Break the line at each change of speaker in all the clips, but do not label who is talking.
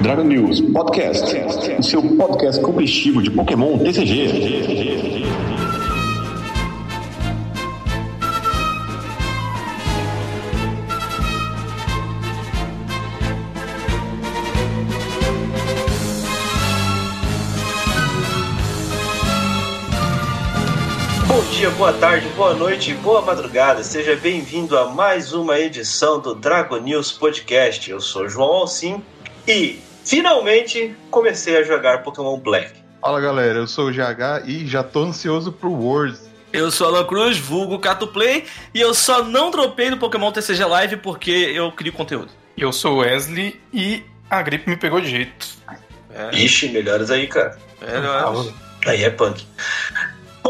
Dragon News Podcast, o seu podcast competitivo de Pokémon TCG.
Bom dia, boa tarde, boa noite, boa madrugada. Seja bem-vindo a mais uma edição do Dragon News Podcast. Eu sou João Alcim e finalmente comecei a jogar Pokémon Black.
Fala galera, eu sou o GH e já tô ansioso pro Worlds.
Eu sou Alan Cruz, vulgo Cato Play, e eu só não dropei no Pokémon TCG Live porque eu crio conteúdo.
Eu sou o Wesley e a gripe me pegou de jeito.
É. Ixi, melhores aí, cara.
Melhores.
Aí é punk.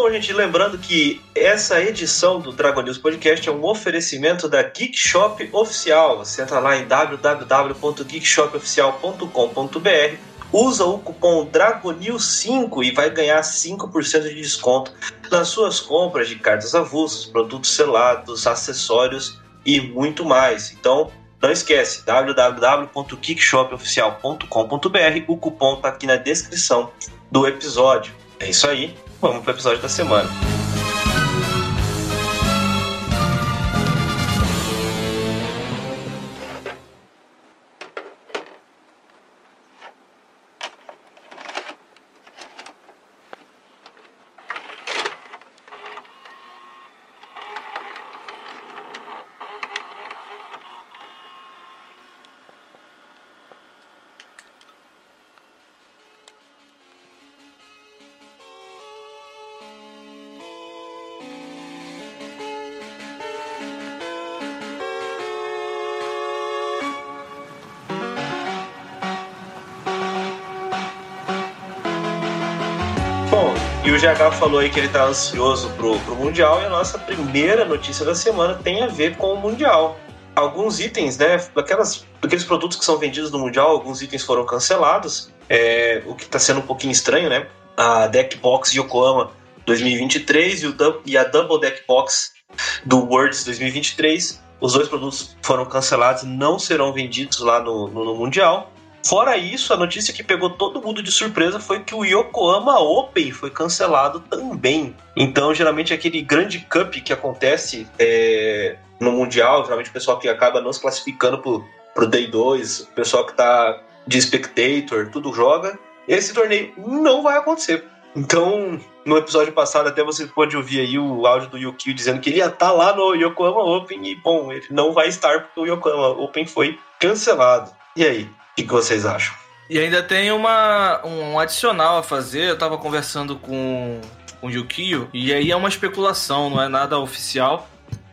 Bom, gente, lembrando que essa edição do Dragon News Podcast é um oferecimento da Geek Shop Oficial. Você entra lá em www.geekshopoficial.com.br, usa o cupom DRAGONEWS5 e vai ganhar 5% de desconto nas suas compras de cartas avulsas, produtos selados, acessórios e muito mais. Então, não esquece, www.geekshopoficial.com.br, o cupom está aqui na descrição do episódio. É isso aí. Vamos pro episódio da semana. GH falou aí que ele tá ansioso pro, pro Mundial e a nossa primeira notícia da semana tem a ver com o Mundial. Alguns itens, né, daquelas, daqueles produtos que são vendidos no Mundial, alguns itens foram cancelados, é, o que tá sendo um pouquinho estranho, né? A Deck Box Yokohama 2023 e, o, e a Double Deck Box do Worlds 2023. Os dois produtos foram cancelados não serão vendidos lá no, no- no Mundial. Fora isso, a notícia que pegou todo mundo de surpresa foi que o Yokohama Open foi cancelado também. Então, geralmente, aquele grande cup que acontece é, no Mundial, geralmente o pessoal que acaba não se classificando pro, pro Day 2, o pessoal que tá de spectator, tudo joga. Esse torneio não vai acontecer. Então, no episódio passado, até você pode ouvir aí o áudio do Yukio dizendo que ele ia estar lá no Yokohama Open e, bom, ele não vai estar porque o Yokohama Open foi cancelado. E aí, que, que vocês acham?
E ainda tem uma, um adicional a fazer. Eu tava conversando com, com o Yukio, e aí é uma especulação, não é nada oficial.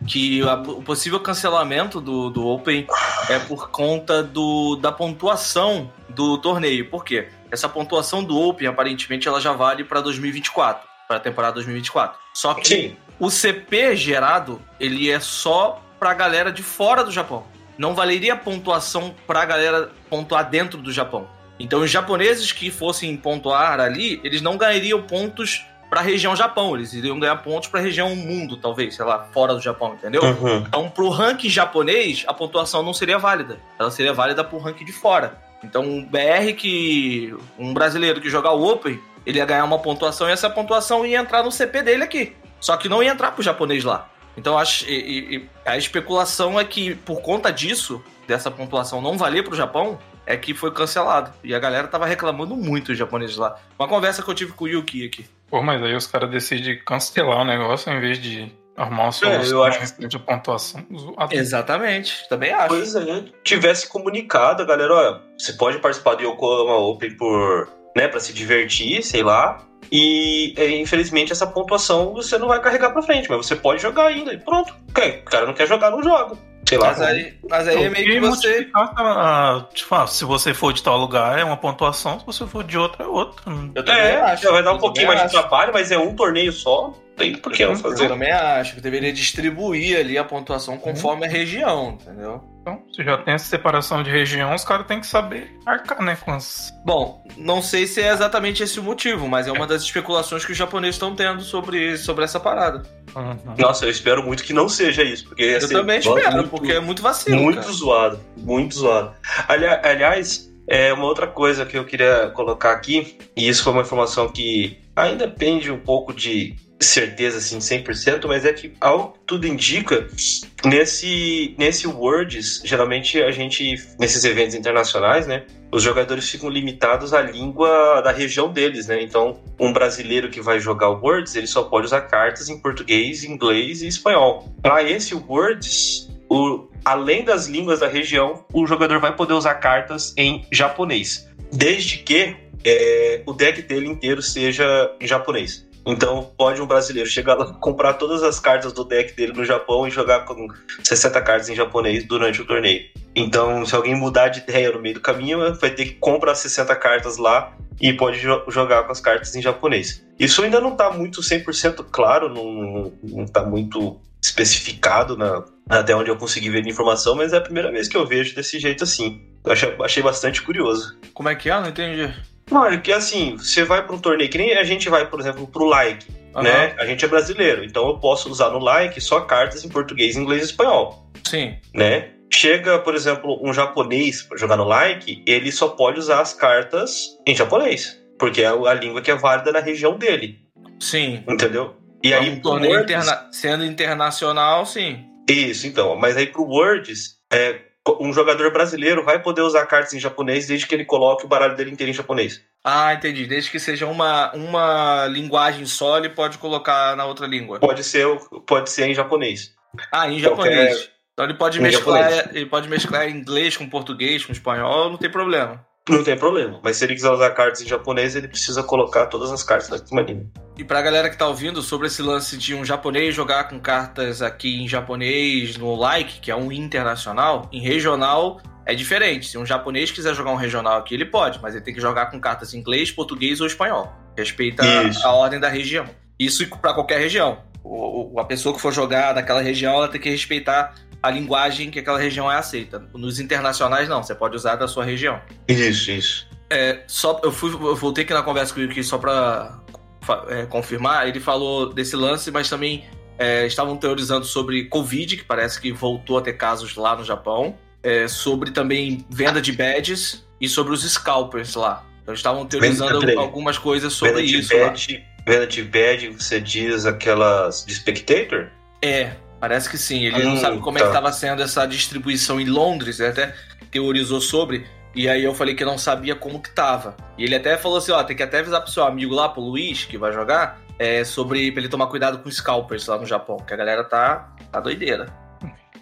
Que a- o possível cancelamento do, do Open é por conta do, da pontuação do torneio. Por quê? Essa pontuação do Open, aparentemente, ela já vale para 2024, para a temporada 2024. Só que
Sim,
o CP gerado, ele é só pra galera de fora do Japão. Não valeria pontuação pra galera pontuar dentro do Japão. Então, os japoneses que fossem pontuar ali, eles não ganhariam pontos pra região Japão. Eles iriam ganhar pontos pra região mundo, talvez, sei lá, fora do Japão, entendeu?
Uhum.
Então, pro ranking japonês, a pontuação não seria válida. Ela seria válida pro ranking de fora. Então, um BR que. Um brasileiro que jogar o Open, ele ia ganhar uma pontuação e essa pontuação ia entrar no CP dele aqui. Só que não ia entrar pro japonês lá. Então, acho, e- e- a especulação é que, por conta disso, dessa pontuação não valer pro Japão, é que foi cancelado. E a galera tava reclamando muito os japoneses lá. Uma conversa que eu tive com o Yuki aqui.
Pô, mas aí os caras decidem cancelar o negócio em vez de arrumar uma solução
É, eu acho
a respeito de pontuação.
Exatamente, também acho.
Pois é, tivesse comunicado, a galera, olha, você pode participar do Yokohama Open por, né, para se divertir, sei lá. E é, infelizmente essa pontuação você não vai carregar pra frente, mas você pode jogar ainda e pronto. O cara não quer jogar, não joga. Sei lá.
Mas aí, mas aí é meio que você.
multiplicar, ah, tipo, ah, se você for de tal lugar é uma pontuação, se você for de outro é outra.
Eu também
É,
acho.
vai dar um
eu
pouquinho mais de
acho.
trabalho, mas é um torneio só. Tem por que não
Eu
fazer.
também acho que deveria distribuir ali a pontuação conforme a região, entendeu?
Então, se já tem essa separação de região, os caras têm que saber arcar, né, com as...
Bom, não sei se é exatamente esse o motivo, mas é uma das especulações que os japoneses estão tendo sobre, sobre essa parada.
Uhum.
Nossa, eu espero muito que não seja isso. Porque
Eu
ser
também espero,
muito-
porque é muito vacilo.
Muito
cara.
zoado, muito zoado. Ali- aliás, É uma outra coisa que eu queria colocar aqui, e isso foi uma informação que ainda pende um pouco de certeza assim 100%, mas é que ao que tudo indica, nesse nesse Worlds, geralmente a gente nesses eventos internacionais, né, os jogadores ficam limitados à língua da região deles, né? Então, um brasileiro que vai jogar o Worlds, ele só pode usar cartas em português, inglês e espanhol. Para esse Worlds, o, além das línguas da região, o jogador vai poder usar cartas em japonês, desde que é, o deck dele inteiro seja em japonês. Então pode um brasileiro chegar lá, comprar todas as cartas do deck dele no Japão e jogar com 60 cartas em japonês durante o torneio. Então, se alguém mudar de ideia no meio do caminho, vai ter que comprar 60 cartas lá e pode jo jogar com as cartas em japonês. Isso ainda não está muito 100% claro, não está muito especificado na, até onde eu consegui ver a informação, mas é a primeira vez que eu vejo desse jeito assim. Eu achei, achei bastante curioso.
Como é que é? Não entendi.
Não, é que assim, você vai para um torneio, que nem a gente vai, por exemplo, pro like, uhum. né? A gente é brasileiro, então eu posso usar no like só cartas em português, inglês e espanhol.
Sim.
Né? Chega, por exemplo, um japonês para jogar no like, ele só pode usar as cartas em japonês, porque é a língua que é válida na região dele.
Sim.
Entendeu?
E aí, um torneio Words, interna sendo internacional, sim.
Isso, então. Mas aí pro Words, é, um jogador brasileiro vai poder usar cartas em japonês desde que ele coloque o baralho dele inteiro em japonês.
Ah, entendi. Desde que seja uma, uma linguagem só, ele pode colocar na outra língua.
Pode ser, pode ser em japonês.
Ah, em japonês. Qualquer... Então ele pode mesclar, ele pode mesclar inglês com português, com espanhol, não tem problema.
Não tem problema, mas se ele quiser usar cartas em japonês, ele precisa colocar todas as cartas da língua.
E pra galera que tá ouvindo sobre esse lance de um japonês jogar com cartas aqui em japonês no like, que é um internacional, em regional é diferente. Se um japonês quiser jogar um regional aqui, ele pode, mas ele tem que jogar com cartas em inglês, português ou espanhol. Respeita a, a, ordem da região. Isso para qualquer região. O, a pessoa que for jogar daquela região, ela tem que respeitar a linguagem que aquela região é aceita. Nos internacionais, não, você pode usar da sua região.
Isso, isso.
É, só, eu, fui, eu voltei aqui na conversa com o Yuki só para é, confirmar. Ele falou desse lance, mas também é, estavam teorizando sobre Covid, que parece que voltou a ter casos lá no Japão. É, sobre também venda de badges e sobre os scalpers lá. Então estavam teorizando venda, algumas coisas sobre venda isso.
Badge, venda de badge, você diz aquelas de spectator?
É, Parece que sim. Ele hum, não sabe como tá. é que estava sendo essa distribuição em Londres. Ele até teorizou sobre. E aí eu falei que não sabia como que tava. E ele até falou assim, ó, tem que até avisar pro seu amigo lá, pro Luiz, que vai jogar, é, sobre pra ele tomar cuidado com scalpers lá no Japão, que a galera tá, tá doideira.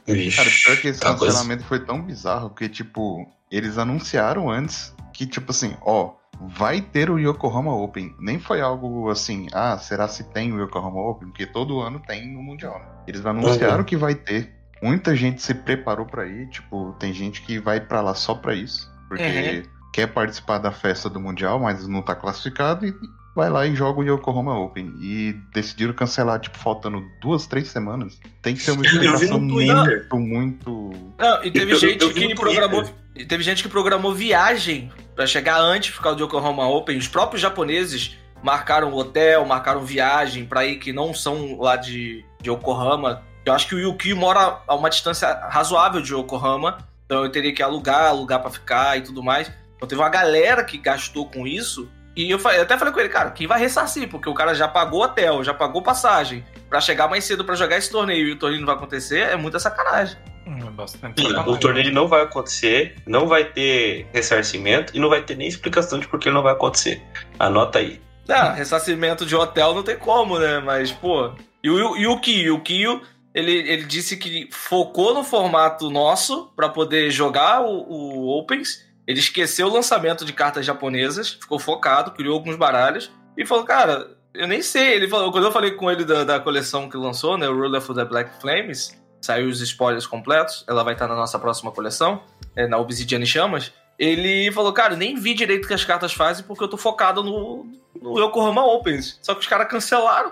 Ixi, Cara, pior que esse tá cancelamento coisa... foi tão bizarro que, tipo, eles anunciaram antes que, tipo assim, ó, vai ter o Yokohama Open. Nem foi algo assim, ah, será se tem o Yokohama Open? Porque todo ano tem no Mundial, né? Eles anunciaram uhum. que vai ter. Muita gente se preparou para ir, tipo, tem gente que vai para lá só para isso, porque uhum. quer participar da festa do Mundial, mas não tá classificado e vai lá e joga o Yokohama Open. E decidiram cancelar, tipo, faltando duas, três semanas. Tem que ser uma explicação muito, muito.
Não, e teve eu, gente eu, eu que programou. Teve gente que programou viagem para chegar antes por causa do Yokohama Open. Os próprios japoneses marcaram hotel, marcaram viagem para ir que não são lá de, de Yokohama. Eu acho que o Yuki mora a uma distância razoável de Yokohama, então eu teria que alugar, alugar para ficar e tudo mais. Então teve uma galera que gastou com isso. E eu, eu até falei com ele, cara, quem vai ressarcir? Porque o cara já pagou hotel, já pagou passagem para chegar mais cedo para jogar esse torneio e o torneio não vai acontecer, é muita sacanagem.
Hum, é bastante Sim, o torneio não vai acontecer, não vai ter ressarcimento e não vai ter nem explicação de por que ele não vai acontecer. Anota aí.
Ah, ressarcimento de hotel não tem como, né? Mas, pô. E o, e o Kio? O Kio, ele, ele disse que focou no formato nosso para poder jogar o, o Opens. Ele esqueceu o lançamento de cartas japonesas, ficou focado, criou alguns baralhos e falou, cara, eu nem sei. Ele falou, quando eu falei com ele da, da coleção que lançou, né, o Ruler for the Black Flames, saiu os spoilers completos, ela vai estar na nossa próxima coleção, é, na Obsidian Chamas. Ele falou, cara, nem vi direito o que as cartas fazem porque eu tô focado no, no Yokohama Opens. Só que os caras cancelaram.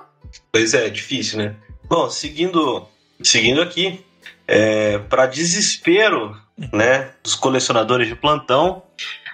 Pois é, difícil, né? Bom, seguindo, seguindo aqui, é, para desespero né, dos colecionadores de plantão,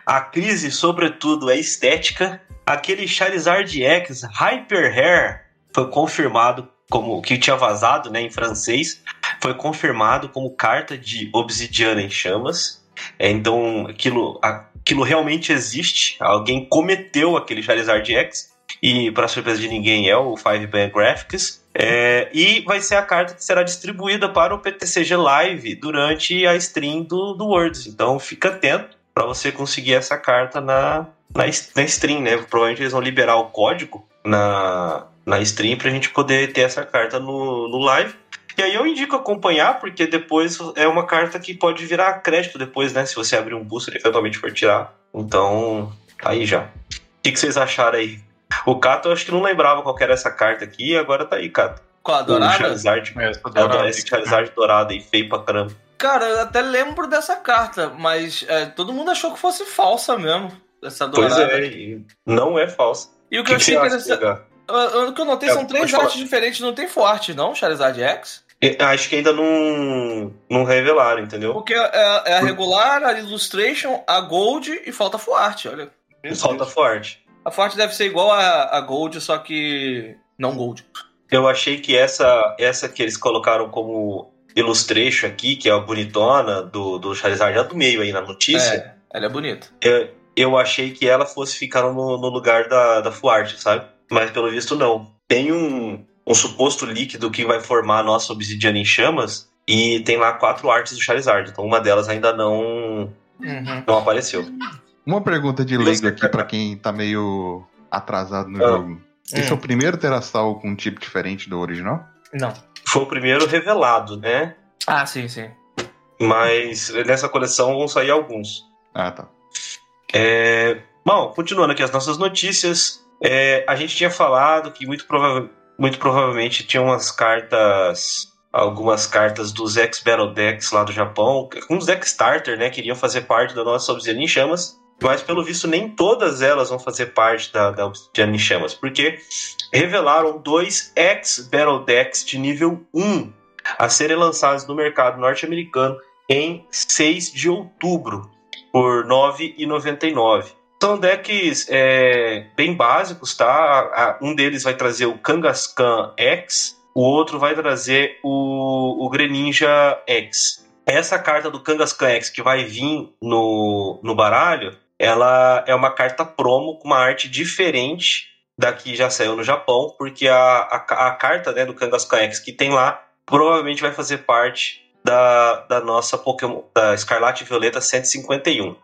a crise, sobretudo, é estética. Aquele Charizard X Hyper Hair foi confirmado como que tinha vazado, né, em francês, foi confirmado como carta de obsidiana em chamas. É, então, aquilo, aquilo realmente existe, alguém cometeu aquele Charizard X, e para surpresa de ninguém é o Five Band Graphics. É, e vai ser a carta que será distribuída para o PTCG Live durante a stream do, do Words. Então fica atento para você conseguir essa carta na, na, na stream, né? Provavelmente eles vão liberar o código na, na stream para a gente poder ter essa carta no, no live. E aí eu indico acompanhar, porque depois é uma carta que pode virar crédito depois, né? Se você abrir um booster eventualmente for tirar. Então, tá aí já. O que, que vocês acharam aí? O Cato, eu acho que não lembrava qual era essa carta aqui, e agora tá aí, Cato.
Qual a dourada?
O Charizard.
É, essa dourada.
É, esse Charizard dourado aí, feio pra caramba.
Cara, eu até lembro dessa carta, mas é, todo mundo achou que fosse falsa mesmo, essa dourada.
Pois é, e não é falsa.
E o que, eu achei interessante. O que eu notei
É,
são três
pode falar.
artes diferentes, não tem forte, não, Charizard X?
E- Acho que ainda não, não revelaram, entendeu?
Porque é, é a regular, a Illustration, a Gold e falta forte, olha.
Falta forte.
A forte deve ser igual a, a Gold, só que não Gold.
Eu achei que essa, essa que eles colocaram como illustration aqui, que é a bonitona do, do Charizard, já do meio aí na notícia,
É, ela é bonita.
eu, eu achei que ela fosse ficar no, no lugar da, da Fuarte, sabe? Mas pelo visto não. Tem um, um suposto líquido que vai formar a nossa obsidiana em chamas e tem lá quatro artes do Charizard. Então uma delas ainda não,
Uhum.
não apareceu.
Uma pergunta de leigo aqui pra quem tá meio atrasado no
Ah.
jogo. Esse é
Hum.
o primeiro Terastal com um tipo diferente do original?
Não.
Foi o primeiro revelado, né?
Ah, sim, sim.
Mas nessa coleção vão sair alguns.
Ah, tá.
É, Bom, continuando aqui as nossas notícias, é, a gente tinha falado que muito, prova muito provavelmente tinha umas cartas, algumas cartas dos ex-Battle Decks lá do Japão, uns deck starter, né, que iriam fazer parte da nossa Obsidiana em Chamas, mas pelo visto nem todas elas vão fazer parte da, da Obsidiana em Chamas, porque revelaram dois ex-Battle Decks de nível 1 a serem lançados no mercado norte-americano em 6 de outubro por R$ 9,99. São decks é, bem básicos, tá? Um deles vai trazer o Kangaskhan X, o outro vai trazer o, o Greninja X. Essa carta do Kangaskhan X que vai vir no, no baralho, ela é uma carta promo com uma arte diferente da que já saiu no Japão, porque a, a, a carta né, do Kangaskhan X que tem lá provavelmente vai fazer parte da, da nossa Pokémon, da Escarlate Violeta 151.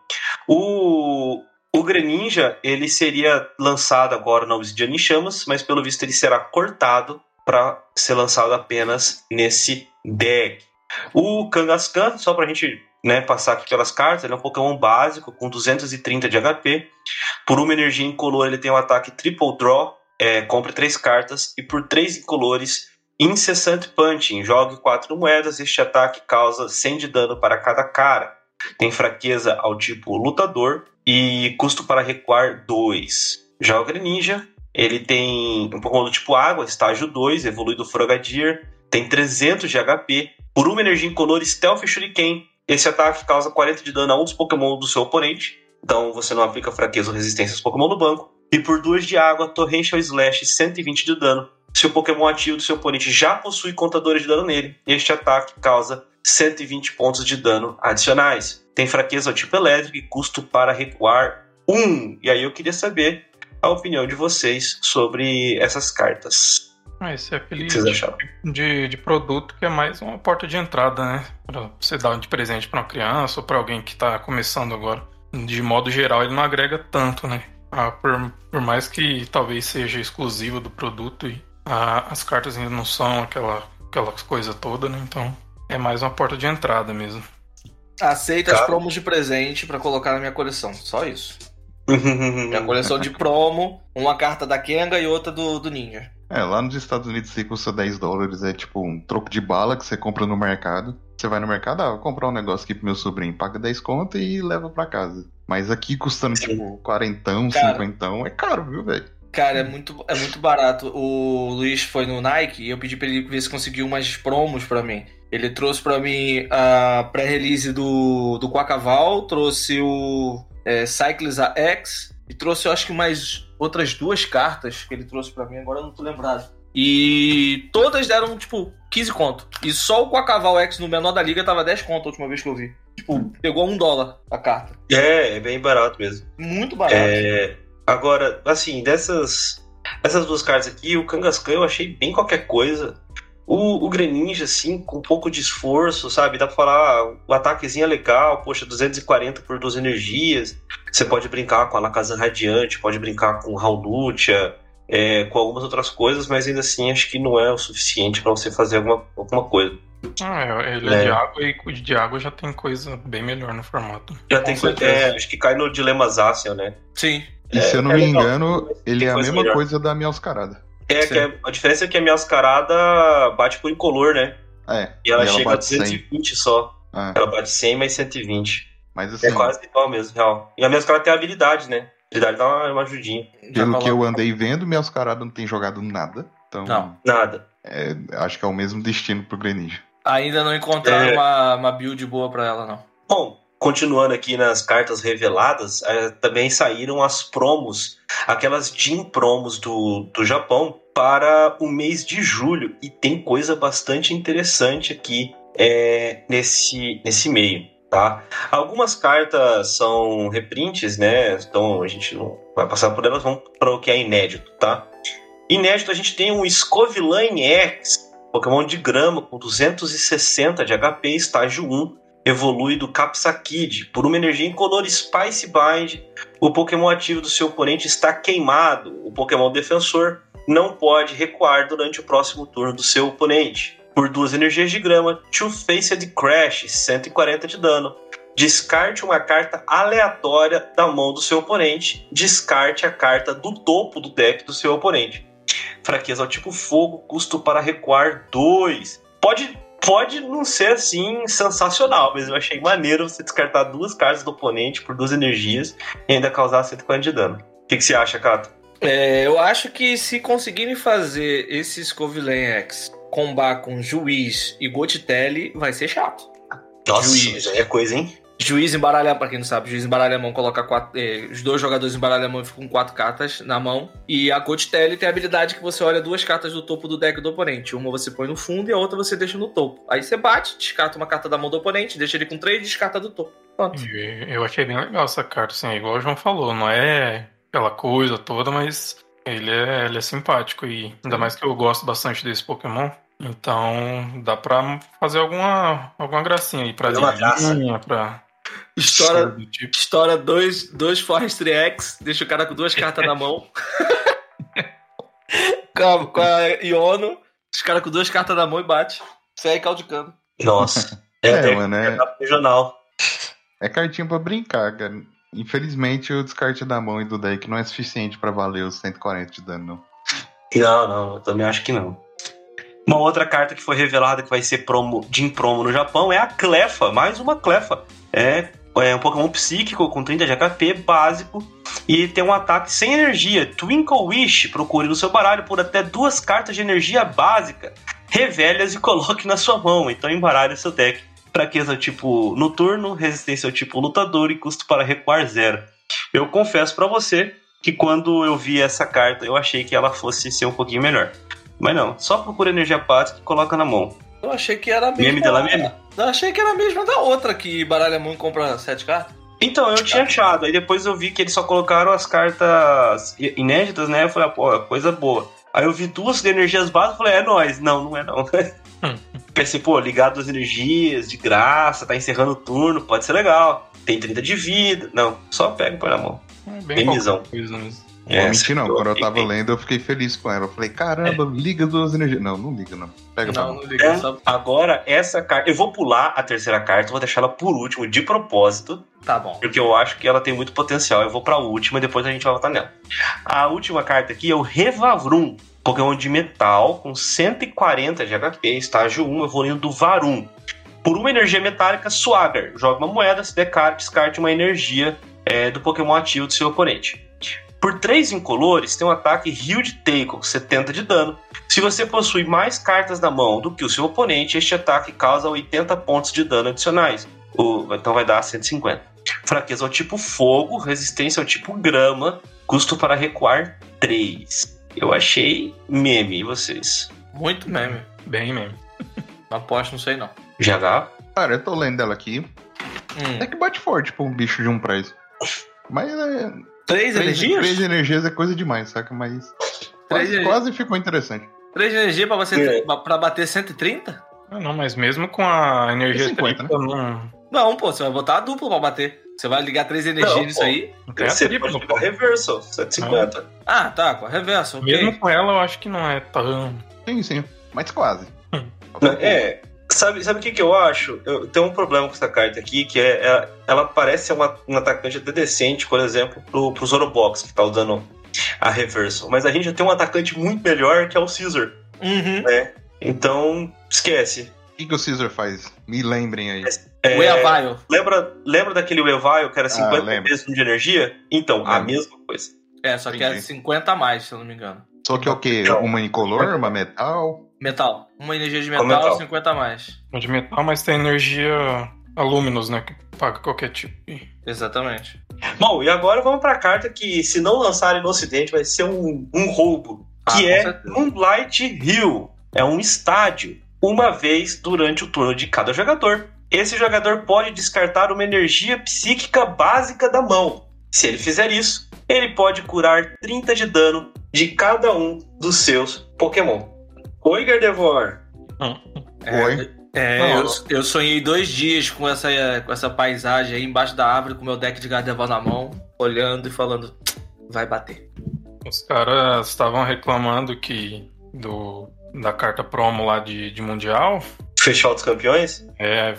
O, o Greninja, ele seria lançado agora na Obsidian em Chamas, mas pelo visto ele será cortado para ser lançado apenas nesse deck. O Kangaskhan, só pra gente né, passar aqui pelas cartas, ele é um Pokémon básico com 230 de HP. Por uma energia incolor, ele tem um ataque Triple Draw, é, compre três cartas, e por três incolores, Incessant Punching, jogue quatro moedas, este ataque causa 100 de dano para cada cara. Tem fraqueza ao tipo lutador e custo para recuar 2. Já o Greninja, ele tem um Pokémon do tipo água, estágio 2, evoluído Frogadier, tem 300 de HP. Por uma energia incolor Stealth Shuriken, esse ataque causa 40 de dano a um dos Pokémon do seu oponente. Então você não aplica fraqueza ou resistência aos Pokémon no banco. E por duas de água, Torrential Slash 120 de dano. Se o Pokémon ativo do seu oponente já possui contadores de dano nele, este ataque causa 120 pontos de dano adicionais. Tem fraqueza ao tipo elétrico e custo para recuar 1. E aí eu queria saber a opinião de vocês sobre essas cartas.
Ah, esse é aquele de, de produto que é mais uma porta de entrada, né? Pra você dar de presente pra uma criança ou pra alguém que tá começando agora. De modo geral, ele não agrega tanto, né? Ah, por, por mais que talvez seja exclusivo do produto e ah, as cartas ainda não são aquela, aquela coisa toda, né? Então é mais uma porta de entrada mesmo.
Aceita as promos de presente pra colocar na minha coleção. Só isso. Minha coleção de promo, uma carta da Kenga e outra do, do Ninja.
É, lá nos Estados Unidos se custa 10 dólares, é tipo um troco de bala que você compra no mercado. Você vai no mercado, ah, vou comprar um negócio aqui pro meu sobrinho, paga 10 conto e leva pra casa. Mas aqui custando
Sim.
tipo 40,
Cara.
50, é caro, viu, velho?
Cara, é muito, é muito barato. O Luiz foi no Nike e eu pedi pra ele ver se conseguiu umas promos pra mim. Ele trouxe pra mim a pré-release do, do Quacaval, trouxe o é, Cycles X e trouxe, eu acho que mais outras duas cartas que ele trouxe pra mim, agora eu não tô lembrado. E todas deram, tipo, 15 conto. E só o Quacaval X no menor da liga tava 10 conto a última vez que eu vi. tipo, pegou um dólar a carta.
É, é bem barato mesmo.
Muito barato.
É, agora, assim, dessas essas duas cartas aqui, o Kangaskhan eu achei bem qualquer coisa. O, o Greninja, assim, com um pouco de esforço, sabe? Dá pra falar, o ataquezinho é legal, poxa, 240 por duas energias. Você pode brincar com a Nakazan Radiante, pode brincar com o é, com algumas outras coisas, mas ainda assim acho que não é o suficiente para você fazer alguma, alguma coisa.
Ah, é, ele é. é. de água e o de água já tem coisa bem melhor no formato.
Já com tem coisa, é, acho que cai no Dilema Zacian, né?
Sim.
E se eu não é me engano, ele é a mesma melhor. coisa da Miauscarada.
É, que a diferença é que a Miauscarada bate por incolor, né?
É.
E ela, e ela chega a 220 100. só. É. Ela bate 100 mais 120.
Mas assim,
é quase igual mesmo, real. E a Miauscarada tem habilidade, né? A habilidade dá uma, uma ajudinha.
Pelo que eu andei vendo, Miauscarada não tem jogado nada. Então,
não, nada.
É, acho que é o mesmo destino pro Greninja.
Ainda não encontraram é... uma, uma build boa pra ela, não.
Bom, continuando aqui nas cartas reveladas, é, também saíram as promos, aquelas Jin promos do, do Japão para o mês de julho. E tem coisa bastante interessante aqui é, nesse, nesse meio. Tá? Algumas cartas são reprints, né? Então a gente não vai passar por elas, vamos para o que é inédito, tá? Inédito a gente tem um Scovillain X, Pokémon de grama com 260 de HP, estágio 1, evolui do Capsakid. Por uma energia incolor Spice Bind, o Pokémon ativo do seu oponente está queimado. O Pokémon defensor não pode recuar durante o próximo turno do seu oponente. Por duas energias de grama, Two-Faced Crash, 140 de dano. Descarte uma carta aleatória da mão do seu oponente. Descarte a carta do topo do deck do seu oponente. Fraqueza ao tipo fogo, custo para recuar 2. Pode pode não ser assim sensacional, mas eu achei maneiro você descartar duas cartas do oponente por duas energias e ainda causar 140 de dano. O que, que você acha, Cato?
É, eu acho que se conseguirem fazer esse Scovillain X combar com Juiz e Gotitelli, vai ser chato.
Nossa, Juiz. é coisa, hein?
Juiz embaralha, pra quem não sabe, juiz embaralha a mão, coloca quatro, eh, os dois jogadores embaralham a mão e ficam com quatro cartas na mão. E a Cotelli tem a habilidade que você olha duas cartas do topo do deck do oponente. Uma você põe no fundo e a outra você deixa no topo. Aí você bate, descarta uma carta da mão do oponente, deixa ele com três e descarta do topo. Pronto.
Eu achei bem legal essa carta, assim, igual o João falou, não é aquela coisa toda, mas ele é, ele é simpático e ainda mais que eu gosto bastante desse Pokémon. Então dá pra fazer alguma, alguma gracinha aí pra
Lidinha,
pra
Estoura, tipo. estoura dois, dois Forestry X, deixa o cara com duas cartas na mão. com, com a Iono, os caras com duas cartas na mão e bate. Segue caudicando.
Nossa.
É, é, é mano, é,
regional.
É cartinha pra brincar, cara. Infelizmente o descarte da mão e do deck não é suficiente para valer os 140 de dano, não.
Não, não, eu também acho que não. Uma outra carta que foi revelada que vai ser promo, de promo no Japão é a Clefa, mais uma Clefa. É, é um Pokémon psíquico com 30 de HP básico e tem um ataque sem energia. Twinkle Wish, procure no seu baralho por até duas cartas de energia básica. Revele-as e coloque na sua mão. Então embaralhe seu deck. Fraqueza tipo noturno, resistência ao tipo lutador e custo para recuar zero. Eu confesso para você que quando eu vi essa carta eu achei que ela fosse ser um pouquinho melhor. Mas não, só procura energia básica e coloca na mão.
Eu achei que era mesma.
Meme dela meme?
Eu achei que era a mesma da outra, que baralha muito e compra sete cartas.
Então, eu tinha achado. Aí depois eu vi que eles só colocaram as cartas inéditas, né? Eu falei, ah, pô, coisa boa. Aí eu vi duas de energias básicas e falei, é nóis. Não, não é não. Pensei, pô, ligado duas energias, de graça, tá encerrando o turno, pode ser legal. Tem 30 de vida. Não, só pega e põe na mão. É bem misão. Coisa mesmo.
Não vou mentir, não. Quando eu tava lendo, eu fiquei feliz com ela. Eu falei, caramba, é. liga duas energias. Não, não liga, não. Pega
não, não liga. É, só... Agora, essa carta. Eu vou pular a terceira carta, vou deixar ela por último, de propósito.
Tá bom.
Porque eu acho que ela tem muito potencial. Eu vou pra última e depois a gente vai voltar nela. A última carta aqui é o Revavrum. Pokémon de metal com 140 de HP, estágio 1, evoluindo do Varum. Por uma energia metálica, Swagger. Joga uma moeda, se decarte, descarte uma energia é, do Pokémon ativo do seu oponente. Por três incolores, tem um ataque Rio de Tackle, 70 de dano. Se você possui mais cartas na mão do que o seu oponente, este ataque causa 80 pontos de dano adicionais. O, então vai dar 150. Fraqueza ao tipo fogo, resistência ao tipo grama, custo para recuar 3. Eu achei meme, e vocês?
Muito meme. Bem meme. Aposto, não sei não.
GH?
Cara, eu tô lendo ela aqui. Hum. É que bate forte pra um bicho de um preço. Mas é.
Três, três energias?
Três energias é coisa demais, saca? Mas. Quase, quase ficou interessante.
Três energias pra, você, é. pra bater 130?
Ah, não, mas mesmo com a energia 50, 30, né?
não... não, pô, você vai botar a dupla pra bater. Você vai ligar três energias não, nisso pô, aí.
Você tripla, pode ligar reversal, 150.
Ah, tá, com a reversal.
Mesmo okay. com ela, eu acho que não é tão.
Sim, sim. Mas quase.
é. Sabe, sabe o que, que eu acho? Eu tenho um problema com essa carta aqui, que é, é ela parece uma, um atacante até decente, por exemplo, pro, pro Zorobox, que tá usando a reversal. Mas a gente já tem um atacante muito melhor, que é o Caesar.
Uhum.
Né? Então, esquece.
O que, que o Caesar faz? Me lembrem aí.
É, o Evaio. Lembra, lembra daquele Evaio que era 50 ah, vezes de energia? Então, lembra. a mesma coisa.
É, só que é 50 a mais, se eu não me engano.
Só que é o quê? Uma incolor, uma metal?
Metal. Uma energia de metal, metal. 50 a mais.
Uma de metal, mas tem energia alúminos, né? Que paga qualquer tipo.
Exatamente.
Bom, e agora vamos pra carta que, se não lançarem no ocidente, vai ser um, um roubo. Que ah, é Moonlight Hill. É um estádio. Uma vez durante o turno de cada jogador. Esse jogador pode descartar uma energia psíquica básica da mão. Se ele fizer isso, ele pode curar 30 de dano de cada um dos seus Pokémon. Oi, Gardevoir.
Hum. Oi.
É, eu, eu, sonhei dois dias com essa, com essa paisagem aí embaixo da árvore, com meu deck de Gardevoir na mão, olhando e falando, vai bater.
Os caras estavam reclamando que do, da carta promo lá de, de Mundial.
Fechou dos campeões?
É,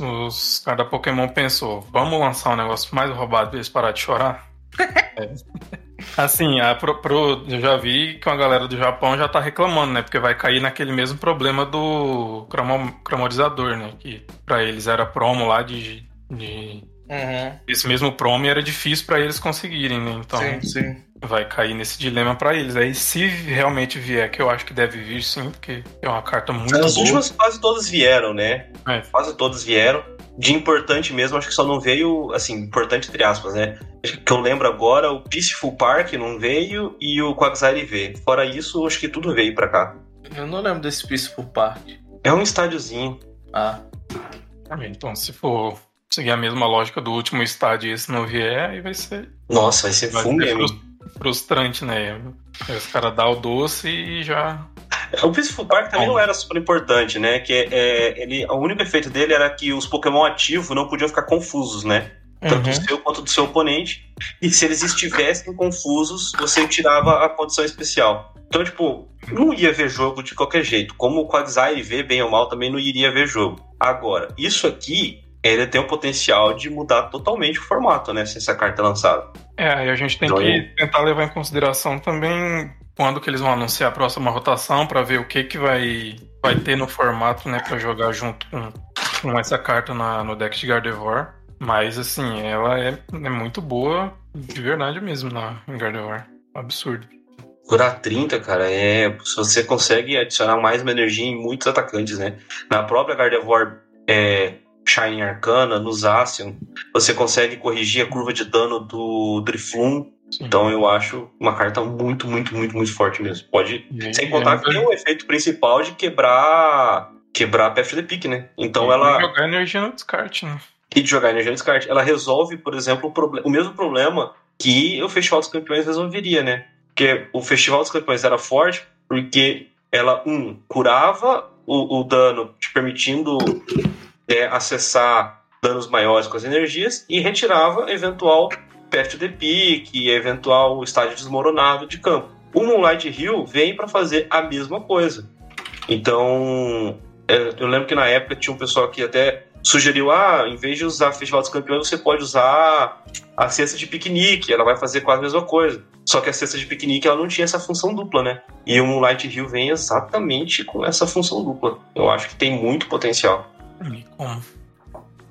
os caras da Pokémon pensou, vamos lançar um negócio mais roubado pra eles parar de chorar? é. Assim, a, pro, pro, eu já vi que a galera do Japão já tá reclamando, né? Porque vai cair naquele mesmo problema do cromo, cromodizador, né? Que pra eles era promo lá de. de
uhum.
Esse mesmo promo era difícil para eles conseguirem, né? Então.
Sim, sim.
Vai cair nesse dilema para eles. Aí, se realmente vier, que eu acho que deve vir sim, porque é uma carta muito As
boa. últimas quase todas vieram, né? É. Quase todas vieram de importante mesmo, acho que só não veio, assim, importante entre aspas, né? Que eu lembro agora, o Peaceful Park não veio e o Quagsire veio. Fora isso, acho que tudo veio pra cá.
Eu não lembro desse Peaceful Park.
É um estádiozinho.
Ah.
Então, se for seguir a mesma lógica do último estádio e esse não vier, aí vai ser.
Nossa, vai ser full mesmo.
Frustrante, né? Os caras dão o doce e já
o Peaceful Park também não era super importante, né? Que é, ele, o único efeito dele era que os Pokémon ativos não podiam ficar confusos, né? Tanto uhum. do seu quanto do seu oponente. E se eles estivessem confusos, você tirava a condição especial. Então, tipo, não ia ver jogo de qualquer jeito. Como o Quagsire vê bem ou mal, também não iria ver jogo. Agora, isso aqui, ele tem o potencial de mudar totalmente o formato, né? Se essa carta é lançada.
É, e a gente tem então, que tentar levar em consideração também quando que eles vão anunciar a próxima rotação para ver o que que vai, vai ter no formato, né, para jogar junto com, com essa carta na, no deck de Gardevoir. Mas, assim, ela é, é muito boa de verdade mesmo na, em Gardevoir. Absurdo.
Curar 30, cara, é. Você consegue adicionar mais uma energia em muitos atacantes, né? Na própria Gardevoir é, Shining Arcana, no Zacian, você consegue corrigir a curva de dano do Drifloon então eu acho uma carta muito, muito, muito, muito forte mesmo. Pode. sem contar que tem o efeito principal de quebrar. Quebrar a Path the Pick, né? Então e ela.
jogar energia no descarte, né?
E de jogar energia no descarte. Ela resolve, por exemplo, o, problem... o mesmo problema que o Festival dos Campeões resolveria, né? Porque o Festival dos Campeões era forte porque ela, um, curava o, o dano, te permitindo é, acessar danos maiores com as energias e retirava eventual perto de pique, eventual estádio desmoronado de campo. O Moonlight Hill vem para fazer a mesma coisa. Então, é, eu lembro que na época tinha um pessoal que até sugeriu: ah, em vez de usar Festival dos Campeões, você pode usar a cesta de piquenique, ela vai fazer quase a mesma coisa. Só que a cesta de piquenique ela não tinha essa função dupla, né? E o Moonlight Hill vem exatamente com essa função dupla. Eu acho que tem muito potencial.
Como?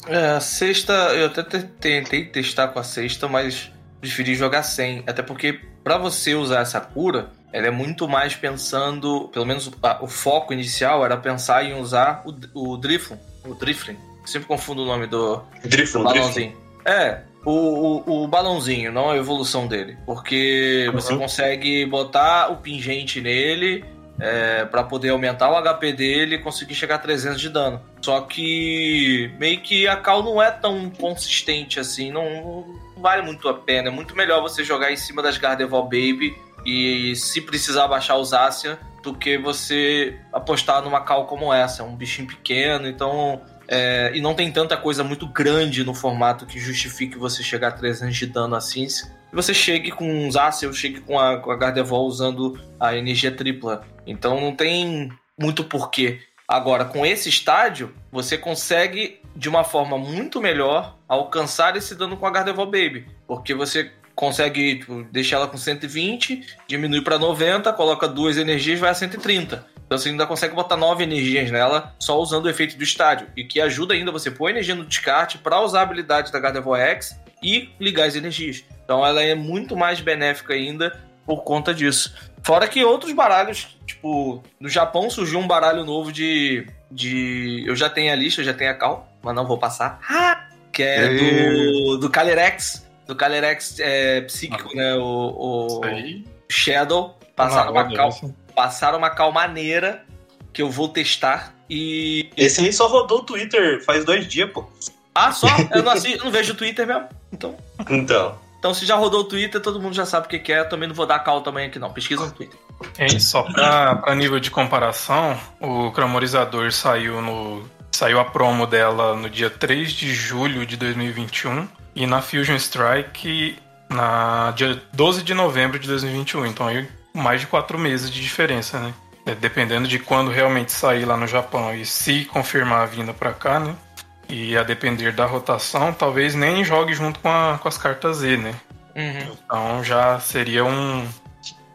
É, a sexta, eu até tentei testar com a sexta, mas preferi jogar sem. Até porque, para você usar essa cura, ela é muito mais pensando, pelo menos o foco inicial era pensar em usar o, o Driflin. O Driflin. Sempre confundo o nome do,
Driflin,
do balãozinho. Driflin. É, o, o, o, balãozinho, não a evolução dele. Porque uhum. você consegue botar o pingente nele é, para poder aumentar o HP dele e conseguir chegar a 300 de dano. Só que meio que a cal não é tão consistente assim, não, não vale muito a pena. É muito melhor você jogar em cima das Gardevoir Baby e se precisar baixar os Zacian do que você apostar numa cal como essa. É um bichinho pequeno, então é, e não tem tanta coisa muito grande no formato que justifique você chegar a 300 de dano assim. E você chegue com os Zacian, chegue com a, com a Gardevoir usando a energia tripla. Então não tem muito porquê. Agora, com esse estádio, você consegue, de uma forma muito melhor, alcançar esse dano com a Gardevoir Baby. Porque você consegue tipo, deixar ela com 120, diminui para 90, coloca duas energias vai a 130. Então você ainda consegue botar nove energias nela só usando o efeito do estádio. E que ajuda ainda você pôr energia no descarte para usar a habilidade da Gardevoir X e ligar as energias. Então ela é muito mais benéfica ainda por conta disso. Fora que outros baralhos, tipo, no Japão surgiu um baralho novo de. de eu já tenho a lista, eu já tenho a cal, mas não vou passar. Que é do, do Calyrex. Do Calyrex é, psíquico, ah, né? O, o Shadow. Passaram uma, cal, passaram uma cal maneira que eu vou testar. E.
Esse aí só rodou o Twitter faz dois dias, pô.
Ah, só? Eu não, assisto, eu não vejo o Twitter mesmo. Então.
Então.
Então, se já rodou o Twitter, todo mundo já sabe o que é. Eu também não vou dar cal também aqui, não. Pesquisa no Twitter.
É, só para nível de comparação, o Cramorizador saiu no. Saiu a promo dela no dia 3 de julho de 2021 e na Fusion Strike na dia 12 de novembro de 2021. Então aí mais de quatro meses de diferença, né? É, dependendo de quando realmente sair lá no Japão e se confirmar a vinda para cá, né? E a depender da rotação, talvez nem jogue junto com, a, com as cartas Z, né? Uhum. Então já seria um,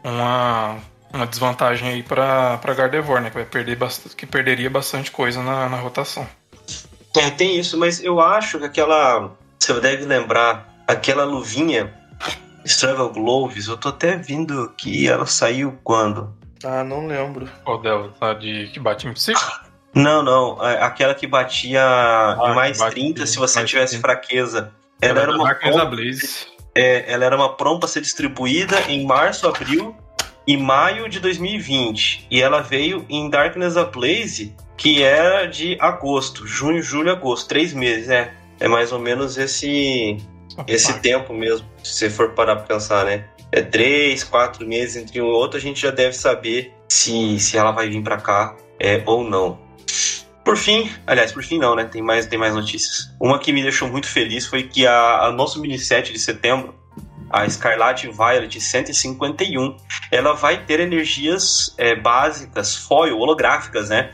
uma, uma desvantagem aí para Gardevoir, né? Que, vai perder bastante, que perderia bastante coisa na, na rotação.
É, tem isso, mas eu acho que aquela. Você deve lembrar, aquela luvinha Struggle Gloves, eu tô até vindo que ela saiu quando?
Ah, não lembro.
Qual dela? Tá de que bate em psico?
Não, não. Aquela que batia ah, mais 30 se você tivesse 30. fraqueza. Ela, ela era uma prom...
Blaze.
É, ela era uma prom para ser distribuída em março, abril e maio de 2020. E ela veio em Darkness Ablaze, que era de agosto, junho, julho, agosto, três meses, é. É mais ou menos esse esse tempo mesmo, se você for parar pra pensar, né? É três, quatro meses entre um e outro, a gente já deve saber se, se ela vai vir para cá é, ou não. Por fim, aliás, por fim não, né? Tem mais, tem mais notícias. Uma que me deixou muito feliz foi que a, a nosso mini set de setembro, a Scarlet Violet 151, ela vai ter energias é, básicas, foil, holográficas, né?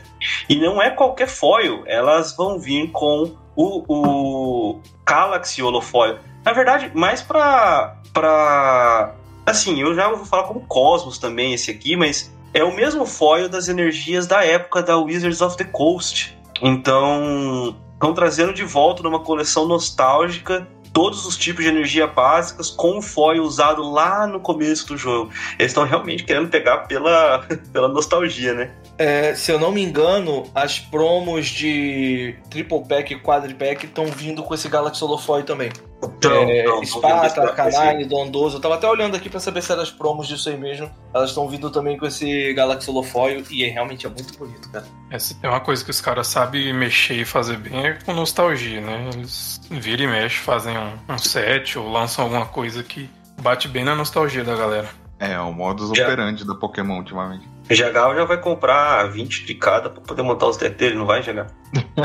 E não é qualquer foil, elas vão vir com o, o Galaxy Holofoil. Na verdade, mais pra, pra. Assim, eu já vou falar como Cosmos também, esse aqui, mas é o mesmo foil das energias da época da Wizards of the Coast. Então, estão trazendo de volta numa coleção nostálgica todos os tipos de energia básicas com o foil usado lá no começo do jogo. Eles estão realmente querendo pegar pela, pela nostalgia, né?
É, se eu não me engano, as promos de Triple Pack e Quadripack estão vindo com esse Galaxy Holofoil também. Então, é, não, Sparta, Canine, Dondoso. Eu tava até olhando aqui para saber se eram as promos disso aí mesmo. Elas estão vindo também com esse Galaxy Holofoil e é, realmente é muito bonito, cara.
É, se tem uma coisa que os caras sabem mexer e fazer bem é com nostalgia, né? Eles viram e mexem, fazem um, um set ou lançam alguma coisa que bate bem na nostalgia da galera.
É, o modus já, operandi da Pokémon ultimamente.
Jagal já vai comprar 20 de cada pra poder montar os decks dele, não vai, Jagal?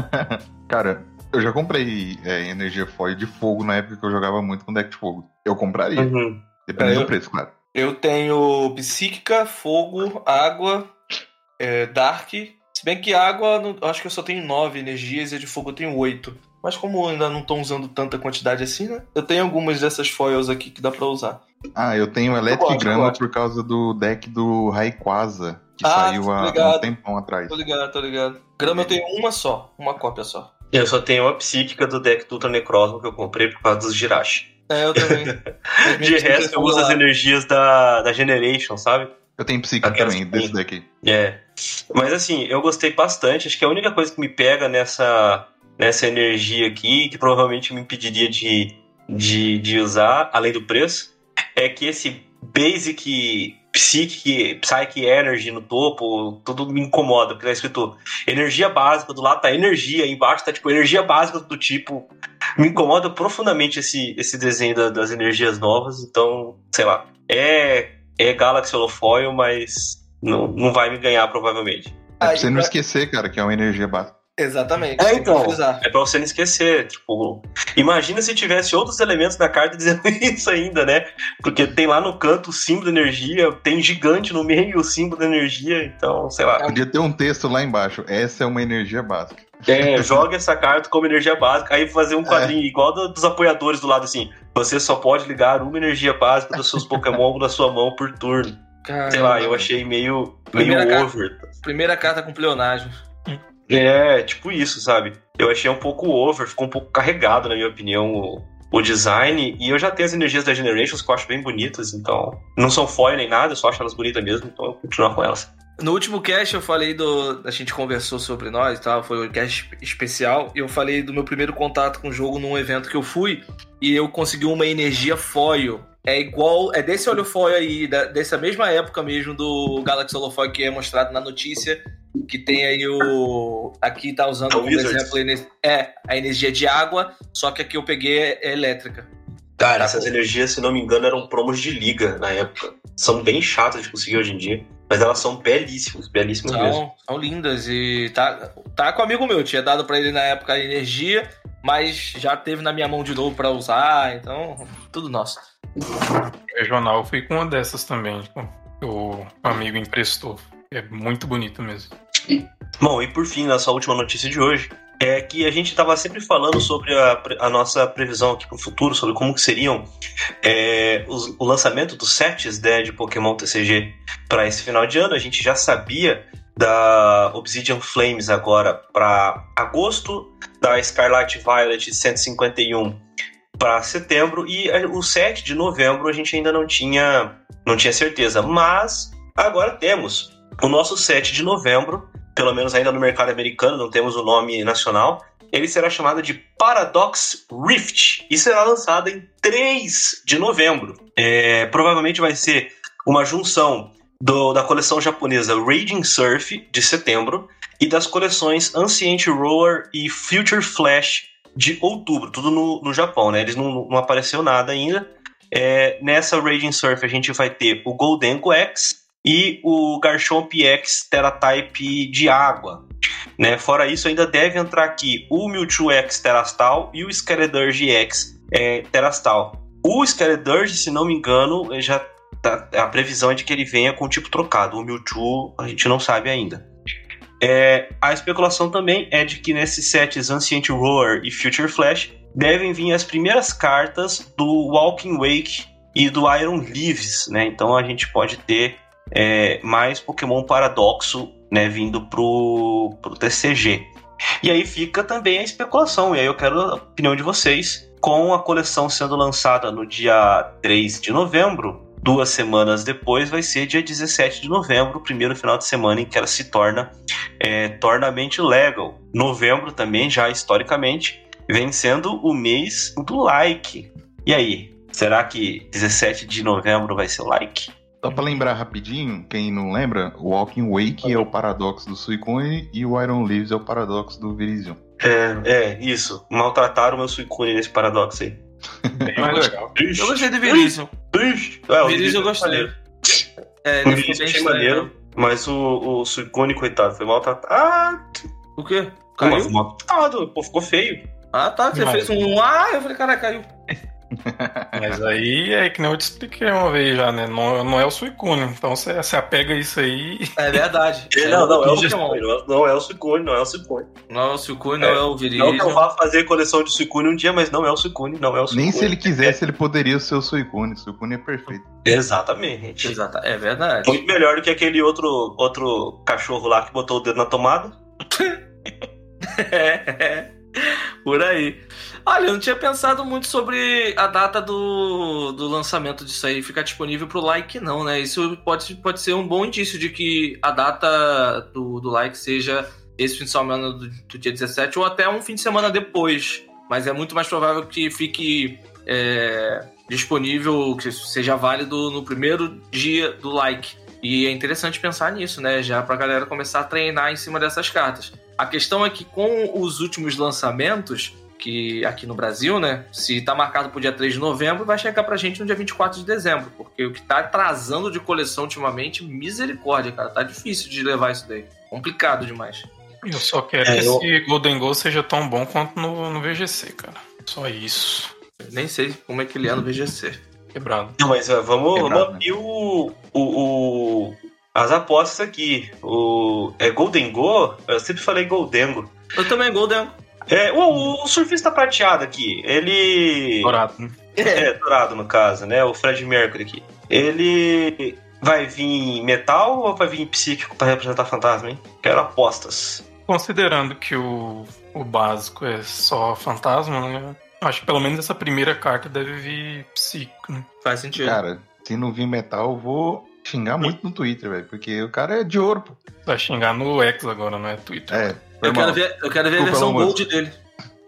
Cara, eu já comprei é, energia foil de fogo na época que eu jogava muito com deck de fogo. Eu compraria. Uhum. Dependendo é, do preço, claro.
Eu tenho psíquica, fogo, água, é, dark. Se bem que água, acho que eu só tenho nove energias e de fogo eu tenho oito. Mas como ainda não estão usando tanta quantidade assim, né? Eu tenho algumas dessas foils aqui que dá pra usar.
Ah, eu tenho Electric Grama por causa do deck do Raikwaza, que ah, saiu há um tempão atrás.
Tô ligado, tô ligado. Grama eu tenho uma só, uma cópia só.
Eu só tenho uma psíquica do deck do Ultra Necrosmo que eu comprei por causa dos Jirachi.
É, eu também.
De resto, eu uso as energias da, da Generation, sabe?
Eu tenho psíquica também, desse deck.
É. Mas assim, eu gostei bastante. Acho que a única coisa que me pega nessa, nessa energia aqui, que provavelmente me impediria de, de, de usar, além do preço, é que esse Basic Psyche, Psyche Energy no topo, tudo me incomoda, porque tá escrito energia básica, do lado tá energia, embaixo tá tipo energia básica do tipo. Me incomoda profundamente esse, esse desenho da, das energias novas, então, sei lá. É, é Galaxy Holofoil, mas não, não vai me ganhar provavelmente.
É pra você não esquecer, cara, que é uma energia básica.
Exatamente.
É, então. É pra você não esquecer. Tipo, imagina se tivesse outros elementos na carta dizendo isso ainda, né? Porque tem lá no canto o símbolo da energia, tem gigante no meio o símbolo da energia, então, sei lá.
Podia ter um texto lá embaixo. Essa é uma energia básica.
É, joga essa carta como energia básica, aí fazer um quadrinho é. igual dos apoiadores do lado assim. Você só pode ligar uma energia básica dos seus Pokémon na sua mão por turno. Caramba. Sei lá, eu achei meio, meio
primeira
over.
Carta, primeira carta com pleonagem.
É, tipo isso, sabe? Eu achei um pouco over, ficou um pouco carregado, na minha opinião, o, o design. E eu já tenho as energias da Generations que eu acho bem bonitas, então. Não são foil nem nada, eu só acho elas bonitas mesmo, então eu vou continuar com elas.
No último cast eu falei do. A gente conversou sobre nós e tal, foi um cast especial. E eu falei do meu primeiro contato com o jogo num evento que eu fui. E eu consegui uma energia foil é igual, é desse holofoil aí, da, dessa mesma época mesmo do Galaxy Holofoil que é mostrado na notícia, que tem aí o. Aqui tá usando como exemplo é, a energia de água, só que aqui eu peguei é elétrica.
Cara, essas energias, se não me engano, eram promos de liga na época. São bem chatas de conseguir hoje em dia. Mas elas são belíssimas, belíssimas
são,
mesmo.
São lindas. E tá, tá com um amigo meu, tinha dado para ele na época a energia, mas já teve na minha mão de novo para usar, então, tudo nosso.
Regional, fui com uma dessas também. O amigo emprestou. É muito bonito mesmo.
Bom, e por fim, nossa última notícia de hoje é que a gente estava sempre falando sobre a, a, nossa previsão aqui para o futuro, sobre como que seriam é, os, o lançamento dos sets né, de Pokémon TCG para esse final de ano. A gente já sabia da Obsidian Flames agora para agosto, da Scarlet Violet 151 para setembro e o 7 de novembro a gente ainda não tinha, não tinha certeza, mas agora temos o nosso 7 de novembro, pelo menos ainda no mercado americano, não temos o nome nacional. Ele será chamado de Paradox Rift e será lançado em 3 de novembro. É, provavelmente vai ser uma junção do, da coleção japonesa Raging Surf de setembro e das coleções Ancient Roller e Future Flash de outubro, tudo no, no Japão, né? Eles não, não apareceu nada ainda. É, nessa Raging Surf a gente vai ter o Goldengo X e o Garchomp X Teratype de água. Né? Fora isso, ainda deve entrar aqui o Mewtwo X Terastal e o Scaledurge X é, Terastal. O Scaledurge, se não me engano, já tá, a previsão é de que ele venha com tipo trocado. O Mewtwo a gente não sabe ainda. É, a especulação também é de que nesses sets Ancient Roar e Future Flash devem vir as primeiras cartas do Walking Wake e do Iron Leaves, né? Então a gente pode ter é, mais Pokémon Paradoxo né, vindo pro, pro TCG. E aí fica também a especulação, e aí eu quero a opinião de vocês. Com a coleção sendo lançada no dia 3 de novembro, duas semanas depois vai ser dia 17 de novembro, o primeiro final de semana em que ela se torna é, tornamente legal. Novembro também, já historicamente, vem sendo o mês do like. E aí, será que 17 de novembro vai ser like?
Só pra lembrar rapidinho, quem não lembra, o Walking Wake é o paradoxo do Suicune e o Iron Leaves é o paradoxo do Virizion.
É, é, isso. Maltrataram o meu Suicune nesse paradoxo aí.
Bem mais legal. Eu gostei do Virizion. É, o Virizion eu gostei.
É, ele ficou bem maneiro, né? mas o, o Suicune, coitado, foi maltratado. Ah!
O quê?
Caiu? Foi maltratado, pô, ficou feio.
Ah, tá, você mas... fez um ah, eu falei, cara, caiu.
Mas aí é que nem eu te expliquei uma vez já, né? Não, não é o Suicune. Então você, você apega isso aí.
É verdade.
É, não, não, é o Suicune, não é o Suicune, não é o Suicune.
Não é o Suicune, não é, o Viridion.
Não que eu vá fazer coleção de Suicune um dia, mas não é o Suicune, não é o Suicune.
Nem se ele quisesse, ele poderia ser o Suicune. O Suicune é perfeito.
Exatamente.
Exata, é verdade.
Muito melhor do que aquele outro, outro cachorro lá que botou o dedo na tomada.
é, é. Por aí. Olha, eu não tinha pensado muito sobre a data do, do lançamento disso aí ficar disponível pro like, não, né? Isso pode, pode ser um bom indício de que a data do, do like seja esse fim de semana do, do dia 17 ou até um fim de semana depois. Mas é muito mais provável que fique é, disponível, que seja válido no primeiro dia do like. E é interessante pensar nisso, né? Já pra galera começar a treinar em cima dessas cartas. A questão é que com os últimos lançamentos, que aqui no Brasil, né? Se tá marcado pro dia 3 de novembro, vai chegar pra gente no dia 24 de dezembro. Porque o que tá atrasando de coleção ultimamente, misericórdia, cara. Tá difícil de levar isso daí. Complicado demais.
Eu só quero é, que eu... esse Golden Goal seja tão bom quanto no, no VGC, cara. Só isso.
Eu nem sei como é que ele é no VGC.
Quebrado.
Não, mas uh, vamos, Quebrado. vamos abrir o, o, o, as apostas aqui. O, é Golden Go? Eu sempre falei Goldengo.
Eu também, Goldengo.
É, o, o, surfista prateado aqui, ele.
Dourado, né?
É, dourado no caso, né? O Fred Mercury aqui. Ele vai vir metal ou vai vir psíquico para representar fantasma, hein? Quero apostas.
Considerando que o, o básico é só fantasma, né? Acho que pelo menos essa primeira carta deve vir psíquico, né?
Faz sentido.
Cara, se não vir metal, eu vou xingar muito no Twitter, velho. Porque o cara é de ouro, pô.
Vai xingar no X agora, não é Twitter.
É.
Eu quero, ver, eu quero ver a versão gold dele.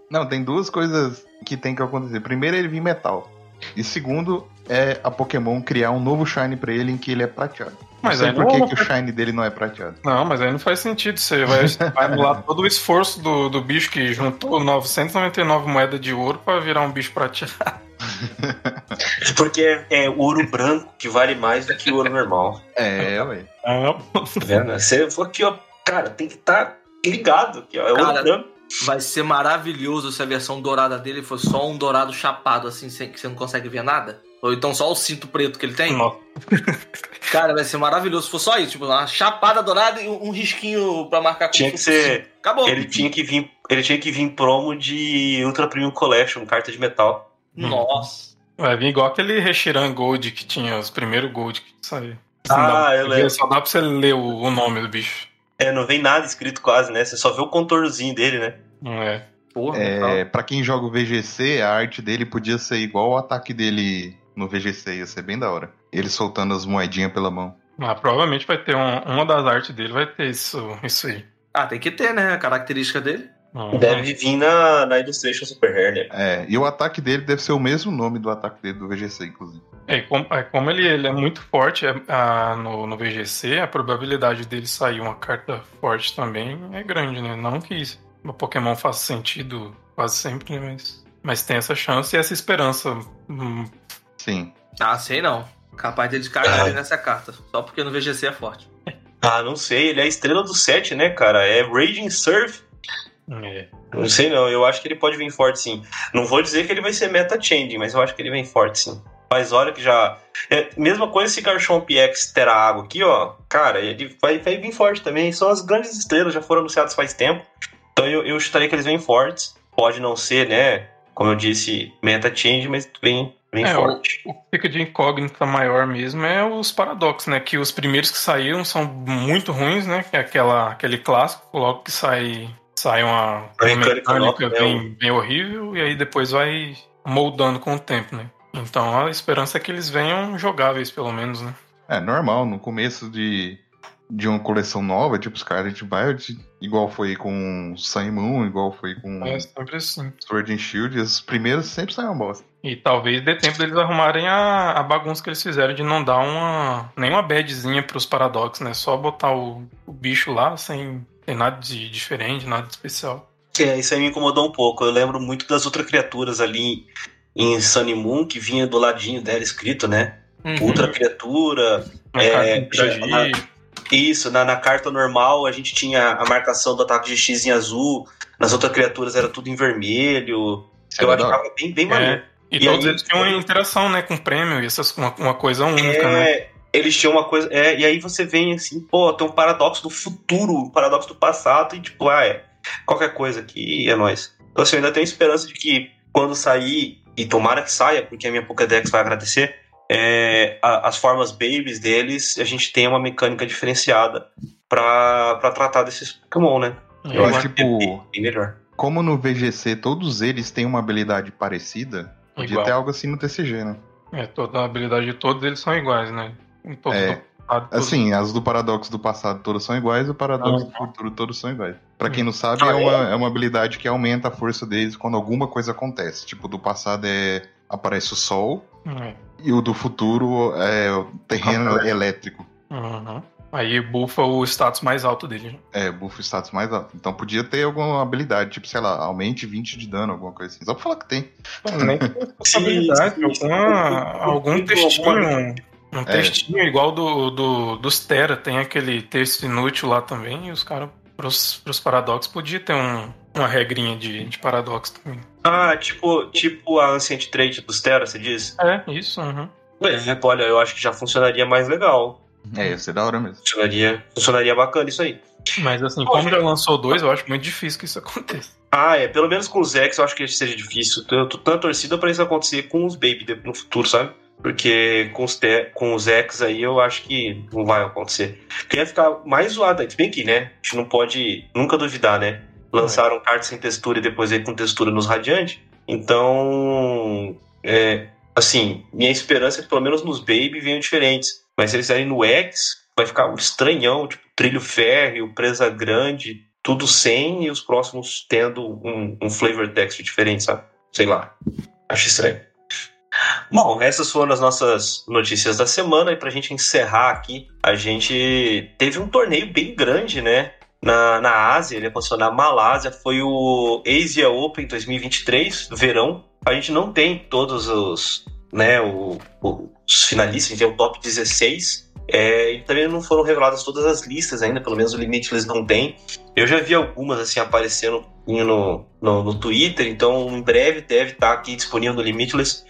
Não, tem duas coisas que tem que acontecer. Primeiro, ele vir metal. E segundo, é a Pokémon criar um novo Shine pra ele em que ele é prateado. Mas aí por que, que o Shine dele não é prateado.
Não, mas aí não faz sentido. Você vai, vai anular todo o esforço do, do bicho que juntou 999 moedas de ouro para virar um bicho prateado.
Porque é, é, ouro branco que vale mais do que ouro normal.
É, ué.
Ah,
tá vendo? Você falou aqui, ó, cara, tem que estar tá ligado que ó, é cara, ouro branco.
Vai ser maravilhoso se a versão dourada dele for só um dourado chapado, assim, sem, que você não consegue ver nada. Ou então só o cinto preto que ele tem. Nossa. Cara, vai ser maravilhoso se for só isso. Tipo, uma chapada dourada e um risquinho pra marcar como
Tinha que ser. Acabou. Ele tinha que vir, ele tinha que vir promo de Ultra Premium Collection, carta de metal.
Nossa.
Vai vir igual aquele Reshiram Gold que tinha, os primeiros Gold que saiu.
Ah, eu lembro.
Só dá pra você ler o, o, nome do bicho.
É, não vem nada escrito quase, né? Você só vê o contornozinho dele, né?
É.
Porra, é, pra quem joga o VGC, a arte dele podia ser igual o ataque dele no VGC, ia ser bem da hora. Ele soltando as moedinhas pela mão.
Ah, provavelmente vai ter um, uma das artes dele, vai ter isso, isso aí.
Ah, tem que ter, né? A característica dele.
Uhum. Deve vir na, na Illustration Super né?
É, e o ataque dele deve ser o mesmo nome do ataque dele do VGC, inclusive.
É, como, é, como ele, ele é muito forte é, a, no, no VGC, a probabilidade dele sair uma carta forte também é grande, né? Não que o Pokémon faça sentido quase sempre, né? Mas, mas tem essa chance e essa esperança hum,
Sim.
Ah, sei não. Capaz deles cagarem ah. nessa carta. Só porque no VGC é forte.
Ah, não sei. Ele é a estrela do set, né, cara? É Raging Surf. É. Não sei não. Eu acho que ele pode vir forte, sim. Não vou dizer que ele vai ser meta-changing, mas eu acho que ele vem forte, sim. Mas olha que já... É, mesma coisa se Garchomp X terá água aqui, ó. Cara, ele vai, vai vir forte também. São as grandes estrelas, já foram anunciadas faz tempo. Então eu, eu chutaria que eles vêm fortes. Pode não ser, né? Como eu disse, meta-change, mas vem Bem é, forte.
O, o que fica de incógnita maior mesmo é os paradoxos, né? Que os primeiros que saíram são muito ruins, né? Que é aquela, aquele clássico, logo que sai, sai uma, uma mecânica bem, é bem horrível e aí depois vai moldando com o tempo, né? Então a esperança é que eles venham jogáveis, pelo menos, né?
É normal, no começo de, de uma coleção nova, tipo Scarlet Violet, igual foi com Sun Moon, igual foi com
é, sempre assim.
Sword and Shield, os primeiros sempre saem uma bosta.
E talvez dê tempo deles arrumarem a, a bagunça que eles fizeram de não dar uma nenhuma badzinha pros paradoxos, né? Só botar o, o bicho lá sem, sem nada de diferente, nada de especial.
É, isso aí me incomodou um pouco. Eu lembro muito das outras criaturas ali em Sunny Moon, que vinha do ladinho dela escrito, né? Uhum. Ultra criatura. É, na, isso, na, na, carta normal a gente tinha a marcação do ataque de X em azul, nas outras criaturas era tudo em vermelho. É eu achava bem, bem maneiro.
E, e todos aí, eles tinham uma interação, né, com prêmio, e essas, uma, uma coisa única, é, né?
Eles tinham uma coisa. É, e aí você vem assim, pô, tem um paradoxo do futuro, um paradoxo do passado, e tipo, ah, é. Qualquer coisa aqui é nóis. Então, assim, eu ainda tenho esperança de que quando sair, e tomara que saia, porque a minha Pokédex vai agradecer, é, a, as formas babies deles, a gente tem uma mecânica diferenciada para tratar desses Pokémon, né?
Eu, eu acho, tipo, bem melhor. Como no VGC todos eles têm uma habilidade parecida, Podia Igual. ter algo assim no TCG, né?
É, toda a habilidade de todos eles são iguais, né?
Todo é, assim, as do paradoxo do passado todas são iguais, o paradoxo do futuro todos são iguais. Para quem não sabe, ah, é, uma, é uma habilidade que aumenta a força deles quando alguma coisa acontece. Tipo, do passado é aparece o sol, É. E o do futuro é o terreno ah, elétrico.
Uhum. Aí bufa o status mais alto dele. Né?
É, bufa o status mais alto. Então podia ter alguma habilidade, tipo, sei lá, aumente 20 de dano, alguma coisa assim. Só pra falar que tem.
Nem habilidade, alguma, algum textinho. Um é. textinho igual do, do, dos Terra, tem aquele texto inútil lá também, e os caras, pros, pros paradoxos, podia ter um, uma regrinha de, de paradoxo também.
Ah, tipo, tipo a Ancient Trade dos Terra, você diz?
É, isso, uhum.
É, olha, eu acho que já funcionaria mais legal.
É, ia ser da hora mesmo.
Funcionaria, funcionaria bacana isso aí.
Mas assim, Pô, como já lançou dois, eu acho muito difícil que isso aconteça.
Ah, é. Pelo menos com os X eu acho que seja difícil. Eu tô tão torcida pra isso acontecer com os Baby no futuro, sabe? Porque com os, te, com os X aí eu acho que não vai acontecer. Queria ficar mais zoado. Se bem que, né? A gente não pode nunca duvidar, né? Lançaram é. cartas sem textura e depois aí com textura nos Radiante. Então, é, assim, minha esperança é que pelo menos nos Baby venham diferentes. Mas se eles saírem no X, vai ficar um estranhão, tipo, trilho férreo, presa grande, tudo sem e os próximos tendo um, um flavor text diferente, sabe? Sei lá. Acho estranho. Bom, essas foram as nossas notícias da semana. E pra gente encerrar aqui, a gente teve um torneio bem grande, né? Na, na Ásia, ele aconteceu na Malásia, foi o Asia Open 2023, verão. A gente não tem todos os, né, o, os finalistas, a gente tem o top 16. É, e também não foram reveladas todas as listas ainda, pelo menos o limite eles não têm. Eu já vi algumas assim aparecendo no, no, no Twitter, então em breve deve estar aqui disponível no Limitless.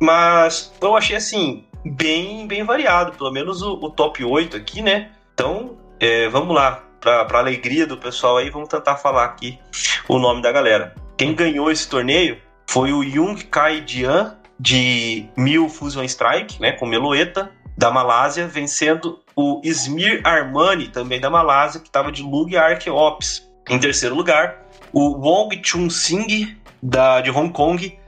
Mas eu achei assim, bem, bem variado, pelo menos o, o top 8 aqui, né? Então, é, vamos lá, para alegria do pessoal aí, vamos tentar falar aqui o nome da galera. Quem ganhou esse torneio foi o Jung Kai Jian, de Mil Fusion Strike, né, com Meloeta, da Malásia, vencendo o Smir Armani, também da Malásia, que estava de Lug Archeops. Em terceiro lugar, o Wong Chun Sing, da, de Hong Kong,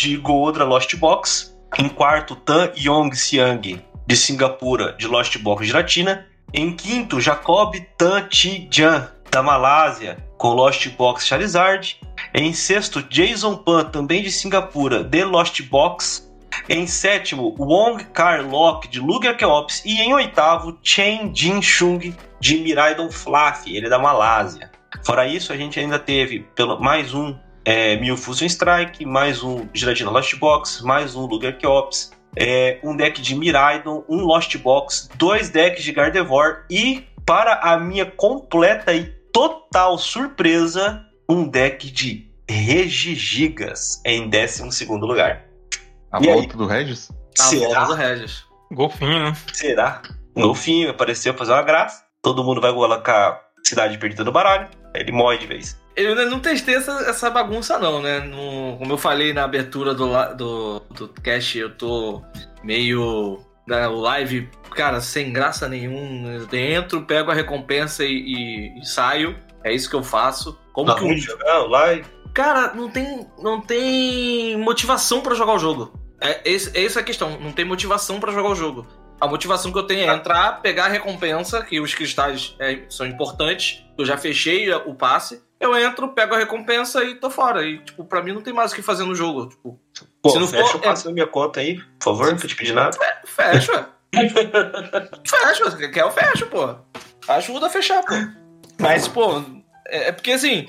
de Goodra Lost Box. Em quarto, Tan Yong Siang, de Singapura, de Lost Box Giratina. Em quinto, Jacob Tan Chi da Malásia, com Lost Box Charizard. Em sexto, Jason Pan, também de Singapura, de Lost Box. Em sétimo, Wong Kar Lok, de Lugia Keops. E em oitavo, Chen Jin Chung, de Miraidon Fluff, ele é da Malásia. Fora isso, a gente ainda teve pelo, mais um é, Mil Fusion Strike, mais um Giratina Lost Box, mais um Lugia Keops, é, um deck de Miraidon, um Lost Box, dois decks de Gardevoir e, para a minha completa e total surpresa, um deck de Regigigas em 12 lugar.
A e volta aí? do Regis?
A Será? volta do Regis.
Golfinho, né?
Será? Golfinho apareceu fazer uma graça. Todo mundo vai colocar Cidade Perdida no baralho. Ele morre de vez.
Eu não testei essa, essa bagunça, não, né? No, como eu falei na abertura do, do, do cast, eu tô meio. Na live, cara, sem graça nenhuma. Eu entro, pego a recompensa e, e, e saio. É isso que eu faço.
Como tá que um... jogar live?
Cara, não tem, não tem motivação para jogar o jogo. É, esse, essa é a questão. Não tem motivação para jogar o jogo. A motivação que eu tenho é entrar, pegar a recompensa, que os cristais é, são importantes. Eu já fechei o passe. Eu entro, pego a recompensa e tô fora. E, tipo, pra mim não tem mais o que fazer no jogo. Tipo,
Pô, se não fecha for, o passe é... na minha conta aí, por favor, não te pedir nada.
Fecha. fecha. Quer eu fecho, pô. Ajuda a fechar, pô. Mas, pô, é, é porque assim,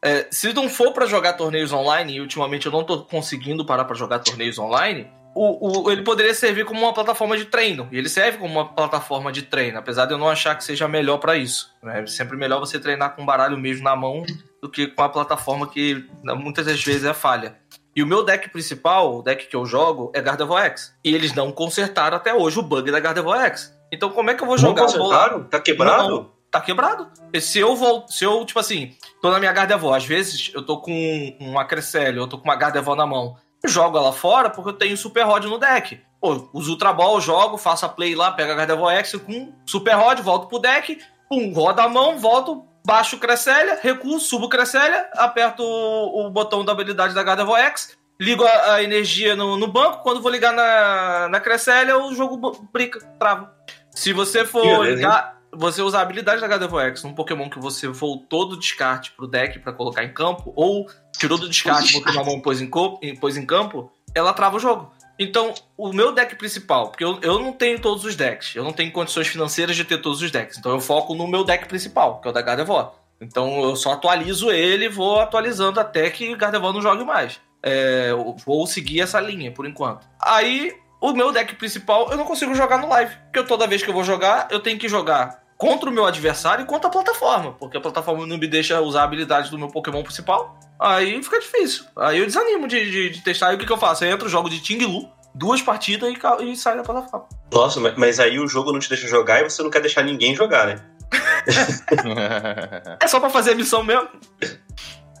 é, se não for para jogar torneios online, e ultimamente eu não tô conseguindo parar para jogar torneios online, o, o, ele poderia servir como uma plataforma de treino. E ele serve como uma plataforma de treino, apesar de eu não achar que seja melhor para isso. Né? É sempre melhor você treinar com um baralho mesmo na mão do que com a plataforma que muitas das vezes é falha. E o meu deck principal, o deck que eu jogo, é Gardevoir X. E eles não consertaram até hoje o bug da Gardevoir X. Então como é que eu vou jogar? Não
consertaram? Tá quebrado? Não,
tá quebrado. E se eu vou, se eu, tipo assim, tô na minha Gardevoir, às vezes eu tô com uma Cresselia, eu tô com uma Gardevoir na mão, eu jogo ela fora porque eu tenho Super Rod no deck. Pô, uso Ultra Ball, jogo, faço a play lá, pego a Gardevoir X com Super Rod, volto pro deck, pum, roda a mão, volto, baixo o Cresselia, recuo, subo o Cresselia, aperto o, o botão da habilidade da Gardevoir X, ligo a, a energia no, no, banco, quando vou ligar na, na Cresselia, o jogo brinca, trava. Se você for ligar você usar a habilidade da Gardevoir X num Pokémon que você voltou do descarte pro deck para colocar em campo, ou tirou do descarte, botou na mão pôs em, pôs em campo, ela trava o jogo. Então, o meu deck principal, porque eu, eu não tenho todos os decks, eu não tenho condições financeiras de ter todos os decks, então eu foco no meu deck principal, que é o da Gardevoir. Então eu só atualizo ele e vou atualizando até que Gardevoir não jogue mais. É, vou seguir essa linha por enquanto. Aí, o meu deck principal eu não consigo jogar no live, porque toda vez que eu vou jogar, eu tenho que jogar contra o meu adversário e contra a plataforma, porque a plataforma não me deixa usar a habilidade do meu Pokémon principal. Aí fica difícil. Aí eu desanimo de, de, de testar. Aí o que, que eu faço? Eu entro, jogo de Ting Lu, duas partidas e, e saio da plataforma.
Nossa, mas aí o jogo não te deixa jogar e você não quer deixar ninguém jogar, né?
é só pra fazer a missão mesmo.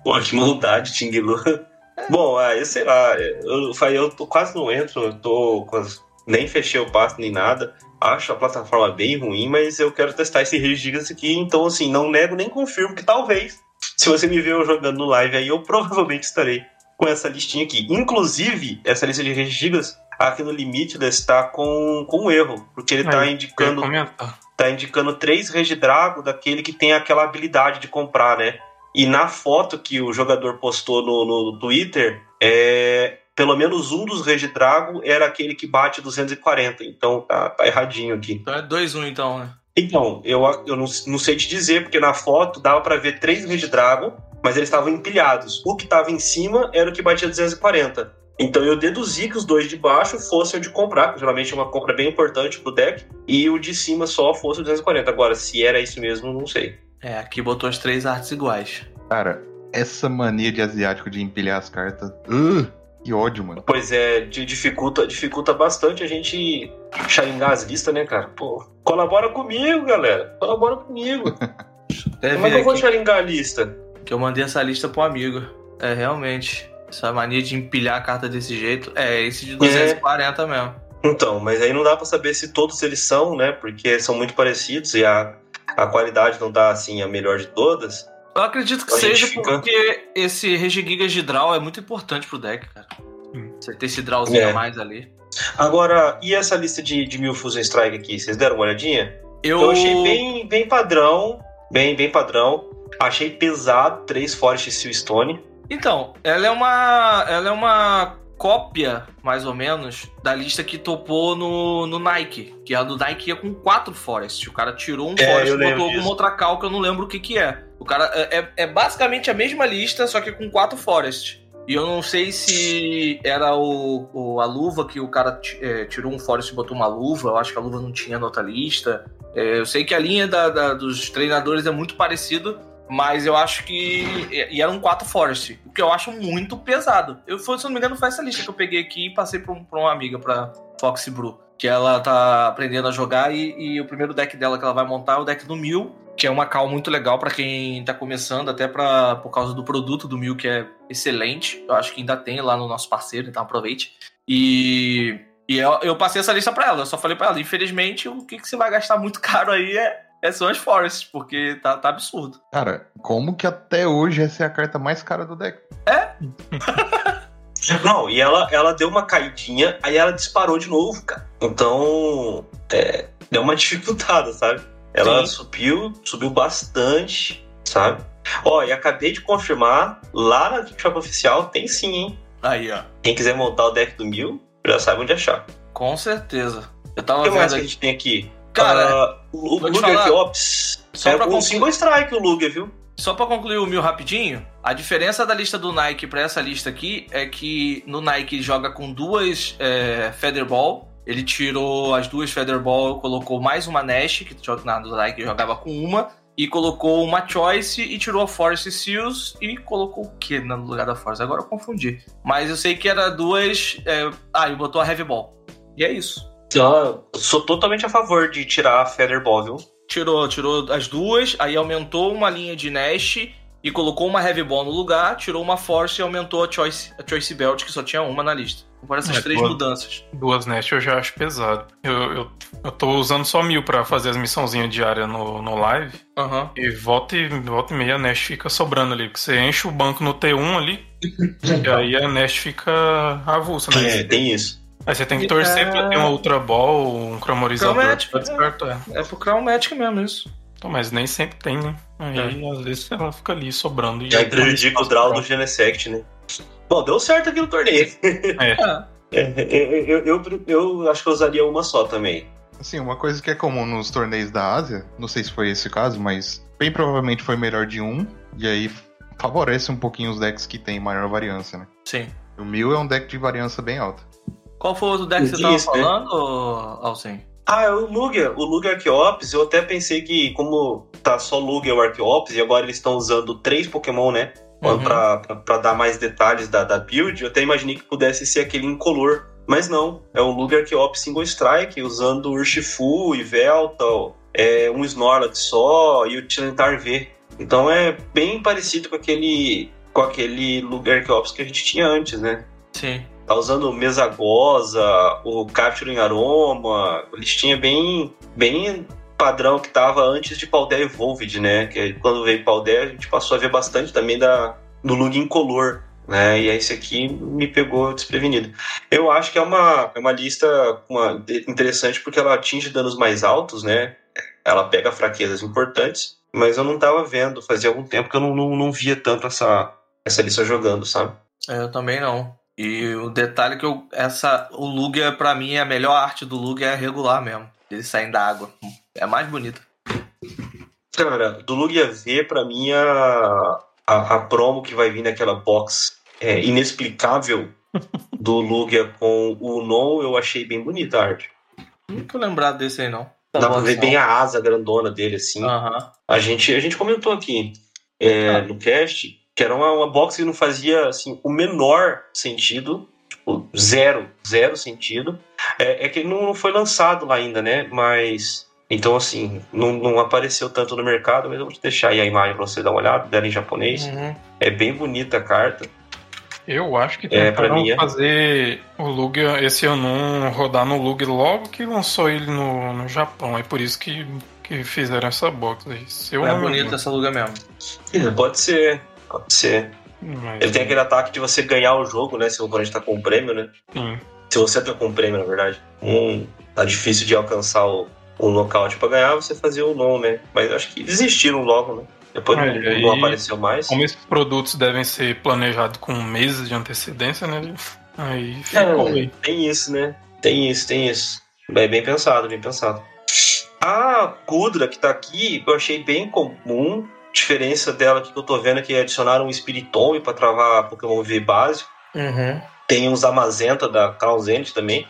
Pô, que maldade, Ting Lu. Bom, aí sei lá, eu, eu tô, quase não entro, eu tô quase, nem fechei o passo nem nada. Acho a plataforma bem ruim, mas eu quero testar esse Rage Gigas aqui, então assim, não nego nem confirmo que talvez se você me ver eu jogando no live aí, eu provavelmente estarei com essa listinha aqui. Inclusive, essa lista de gigas aqui no Limitless está com, com um erro, porque ele está indicando tá indicando três Regidrago daquele que tem aquela habilidade de comprar, né? E na foto que o jogador postou no, no Twitter, é, pelo menos um dos Regidrago era aquele que bate 240. Então tá, tá erradinho aqui.
Então é 2-1 então, né?
Então, eu, eu não, não sei te dizer, porque na foto dava para ver três Red Dragon, mas eles estavam empilhados. O que estava em cima era o que batia 240. Então eu deduzi que os dois de baixo fossem o de comprar, que geralmente é uma compra bem importante pro deck, e o de cima só fosse o 240. Agora, se era isso mesmo, não sei.
É, aqui botou as três artes iguais.
Cara, essa mania de asiático de empilhar as cartas. Uh, que ódio, mano.
Pois é, dificulta, dificulta bastante a gente xingar as listas, né, cara? Pô, colabora comigo, galera. Colabora comigo. Como é que eu vou xingar a lista?
Que eu mandei essa lista pro amigo. É, realmente. Essa mania de empilhar a carta desse jeito. É, esse de 240 é. mesmo.
Então, mas aí não dá para saber se todos eles são, né? Porque são muito parecidos e a, a qualidade não tá assim a melhor de todas.
Eu acredito que seja fica... porque esse Regigigas de draw é muito importante pro deck, cara. Hum. Você ter esse drawzinho é. a mais ali.
Agora, e essa lista de, de mil Fusion Strike aqui? Vocês deram uma olhadinha? Eu, Eu achei bem, bem padrão, bem, bem padrão. Achei pesado, três Forest Seal Stone.
Então, ela é uma. Ela é uma cópia, mais ou menos, da lista que topou no, no Nike. Que a do Nike ia com quatro Forest. O cara tirou um é, Forest e botou alguma outra cal que eu não lembro o que, que é. O cara é, é, é basicamente a mesma lista, só que com quatro Forest. E eu não sei se era o, o a luva que o cara é, tirou um Forest e botou uma luva. Eu acho que a luva não tinha na outra lista. É, eu sei que a linha da, da, dos treinadores é muito parecido, mas eu acho que. E eram quatro Forest, o que eu acho muito pesado. Eu, se não me engano, foi essa lista que eu peguei aqui e passei pra, um, pra uma amiga, pra Foxy Brew. Que ela tá aprendendo a jogar e, e, o primeiro deck dela que ela vai montar é o deck do Mil, que é uma cal muito legal para quem tá começando, até pra, por causa do produto do Mil, que é excelente. Eu acho que ainda tem lá no nosso parceiro, então aproveite. E, e eu, eu passei essa lista pra ela, eu só falei pra ela, infelizmente, o que, que você vai gastar muito caro aí é é são as Forests, porque tá, tá absurdo.
Cara, como que até hoje essa é a carta mais cara do deck?
É?
Não, e ela, ela deu uma caidinha, aí ela disparou de novo, cara. Então, é, deu uma dificultada, sabe? Ela sim. subiu, subiu bastante, sabe? Ó, e acabei de confirmar, lá na Shop Oficial tem sim, hein?
Aí, ó.
Quem quiser montar o deck do Mil, já sabe onde achar.
Com certeza. Eu tava
o que mais que a gente tem aqui? Cara, uh, o Luger Ops. Só é pra um concluir... single strike o Luger, viu?
Só para concluir o mil rapidinho, a diferença da lista do Nike para essa lista aqui é que no Nike joga com duas é, Featherball. Ele tirou as duas Featherball, colocou mais uma Nash, que na do Nike jogava com uma, e colocou uma Choice e tirou a Force Seals e colocou o que no lugar da Force? Agora eu confundi. Mas eu sei que era duas. É... Ah, e botou a Heavy Ball. E é isso.
Eu sou totalmente a favor de tirar a Featherball, viu?
Tirou, tirou as duas, aí aumentou uma linha de Nash e colocou uma Heavy Ball no lugar, tirou uma Force e aumentou a Choice, a Choice Belt, que só tinha uma na lista. Agora essas é, três duas, mudanças.
Duas Nash eu já acho pesado. Eu, eu, eu tô usando só mil pra fazer as missãozinhas diárias no, no live.
Uhum.
E volta e, volta e meia a Nash fica sobrando ali. Porque você enche o banco no T1 ali. e aí a Nash fica avulsa,
né? É, tem isso.
Aí você tem que torcer é... pra ter uma Ultra Ball, um cromorizador
pra. É, é pro Chromatic mesmo isso.
Então, mas nem sempre tem, né? Aí é. às vezes ela fica ali sobrando.
E aí prejudica o draw do Genesect, né? Bom, deu certo aqui no torneio.
É. é.
É, eu, eu, eu, eu acho que eu usaria uma só também.
Assim, uma coisa que é comum nos torneios da Ásia, não sei se foi esse o caso, mas bem provavelmente foi melhor de um, e aí favorece um pouquinho os decks que tem maior variância, né?
Sim.
O mil é um deck de variância bem alta.
Qual foi o outro deck que você tava
né?
falando, Alcem?
Ah, é o Lugia, o Lugia Archeops, eu até pensei que, como tá só Lugia o Archeops, e agora eles estão usando três Pokémon, né?
Uhum.
Pra, pra, pra dar mais detalhes da, da build, eu até imaginei que pudesse ser aquele incolor. Mas não, é um Lugia Archeops Single Strike, usando Urshifu e Veltal, é, um Snorlax só e o Tilentar V. Então é bem parecido com aquele, com aquele Lugia Archeops que a gente tinha antes, né?
Sim.
Tá usando Mesagosa, o Capture em Aroma, listinha bem, bem padrão que tava antes de Paldea Evolved, né? Que quando veio Paldea, a gente passou a ver bastante também da, do Lug incolor, né? E esse aqui me pegou desprevenido. Eu acho que é uma, é uma lista uma, interessante porque ela atinge danos mais altos, né? Ela pega fraquezas importantes, mas eu não tava vendo, fazia algum tempo que eu não, não, não via tanto essa, essa lista jogando, sabe?
É, Eu também não. E o detalhe é que eu, essa, o Lugia, pra mim, a melhor arte do Lugia é regular mesmo. Ele saindo da água. É mais bonito.
Cara, do Lugia V, pra mim, a, a, a promo que vai vir naquela box é, inexplicável do Lugia com o Non, eu achei bem bonita a arte.
Não tô lembrado desse aí, não.
Dá pra ver bem a asa grandona dele, assim.
Aham.
A, gente, a gente comentou aqui é,
Ah.
no cast que era uma, uma box que não fazia assim, o menor sentido. Tipo, zero, zero sentido. É, é que ele não foi lançado lá ainda, né? Mas. Então, assim, não, não apareceu tanto no mercado, mas eu vou te deixar aí a imagem pra você dar uma olhada, dela em japonês.
Uhum.
É bem bonita a carta.
Eu acho que
É,
tentaram
mim é.
fazer o Lugia, esse ano rodar no Lug logo que lançou ele no, no Japão. É por isso que, que fizeram essa box aí. Se eu
É
não
bonita essa Lugia mesmo.
Pode ser, pode ser.
Mas,
Ele tem aquele ataque de você ganhar o jogo, né? Se o oponente tá com um prêmio, né?
sim.
Se você tá com um prêmio, na verdade. Um, tá difícil de alcançar o, o nocaute pra ganhar, você fazia o non, né? Mas acho que desistiram logo, né? Depois
Ah,
não, não apareceu mais.
Como esses produtos devem ser planejados com meses de antecedência, né? Aí ficou
É, tem isso, né? Tem isso, tem isso. É bem pensado, bem pensado. A Kudra que tá aqui, eu achei bem comum. Diferença dela aqui que eu tô vendo é que adicionaram um Spiritomb pra travar Pokémon V básico.
Uhum.
Tem uns Amazenta da Crown Zenith também.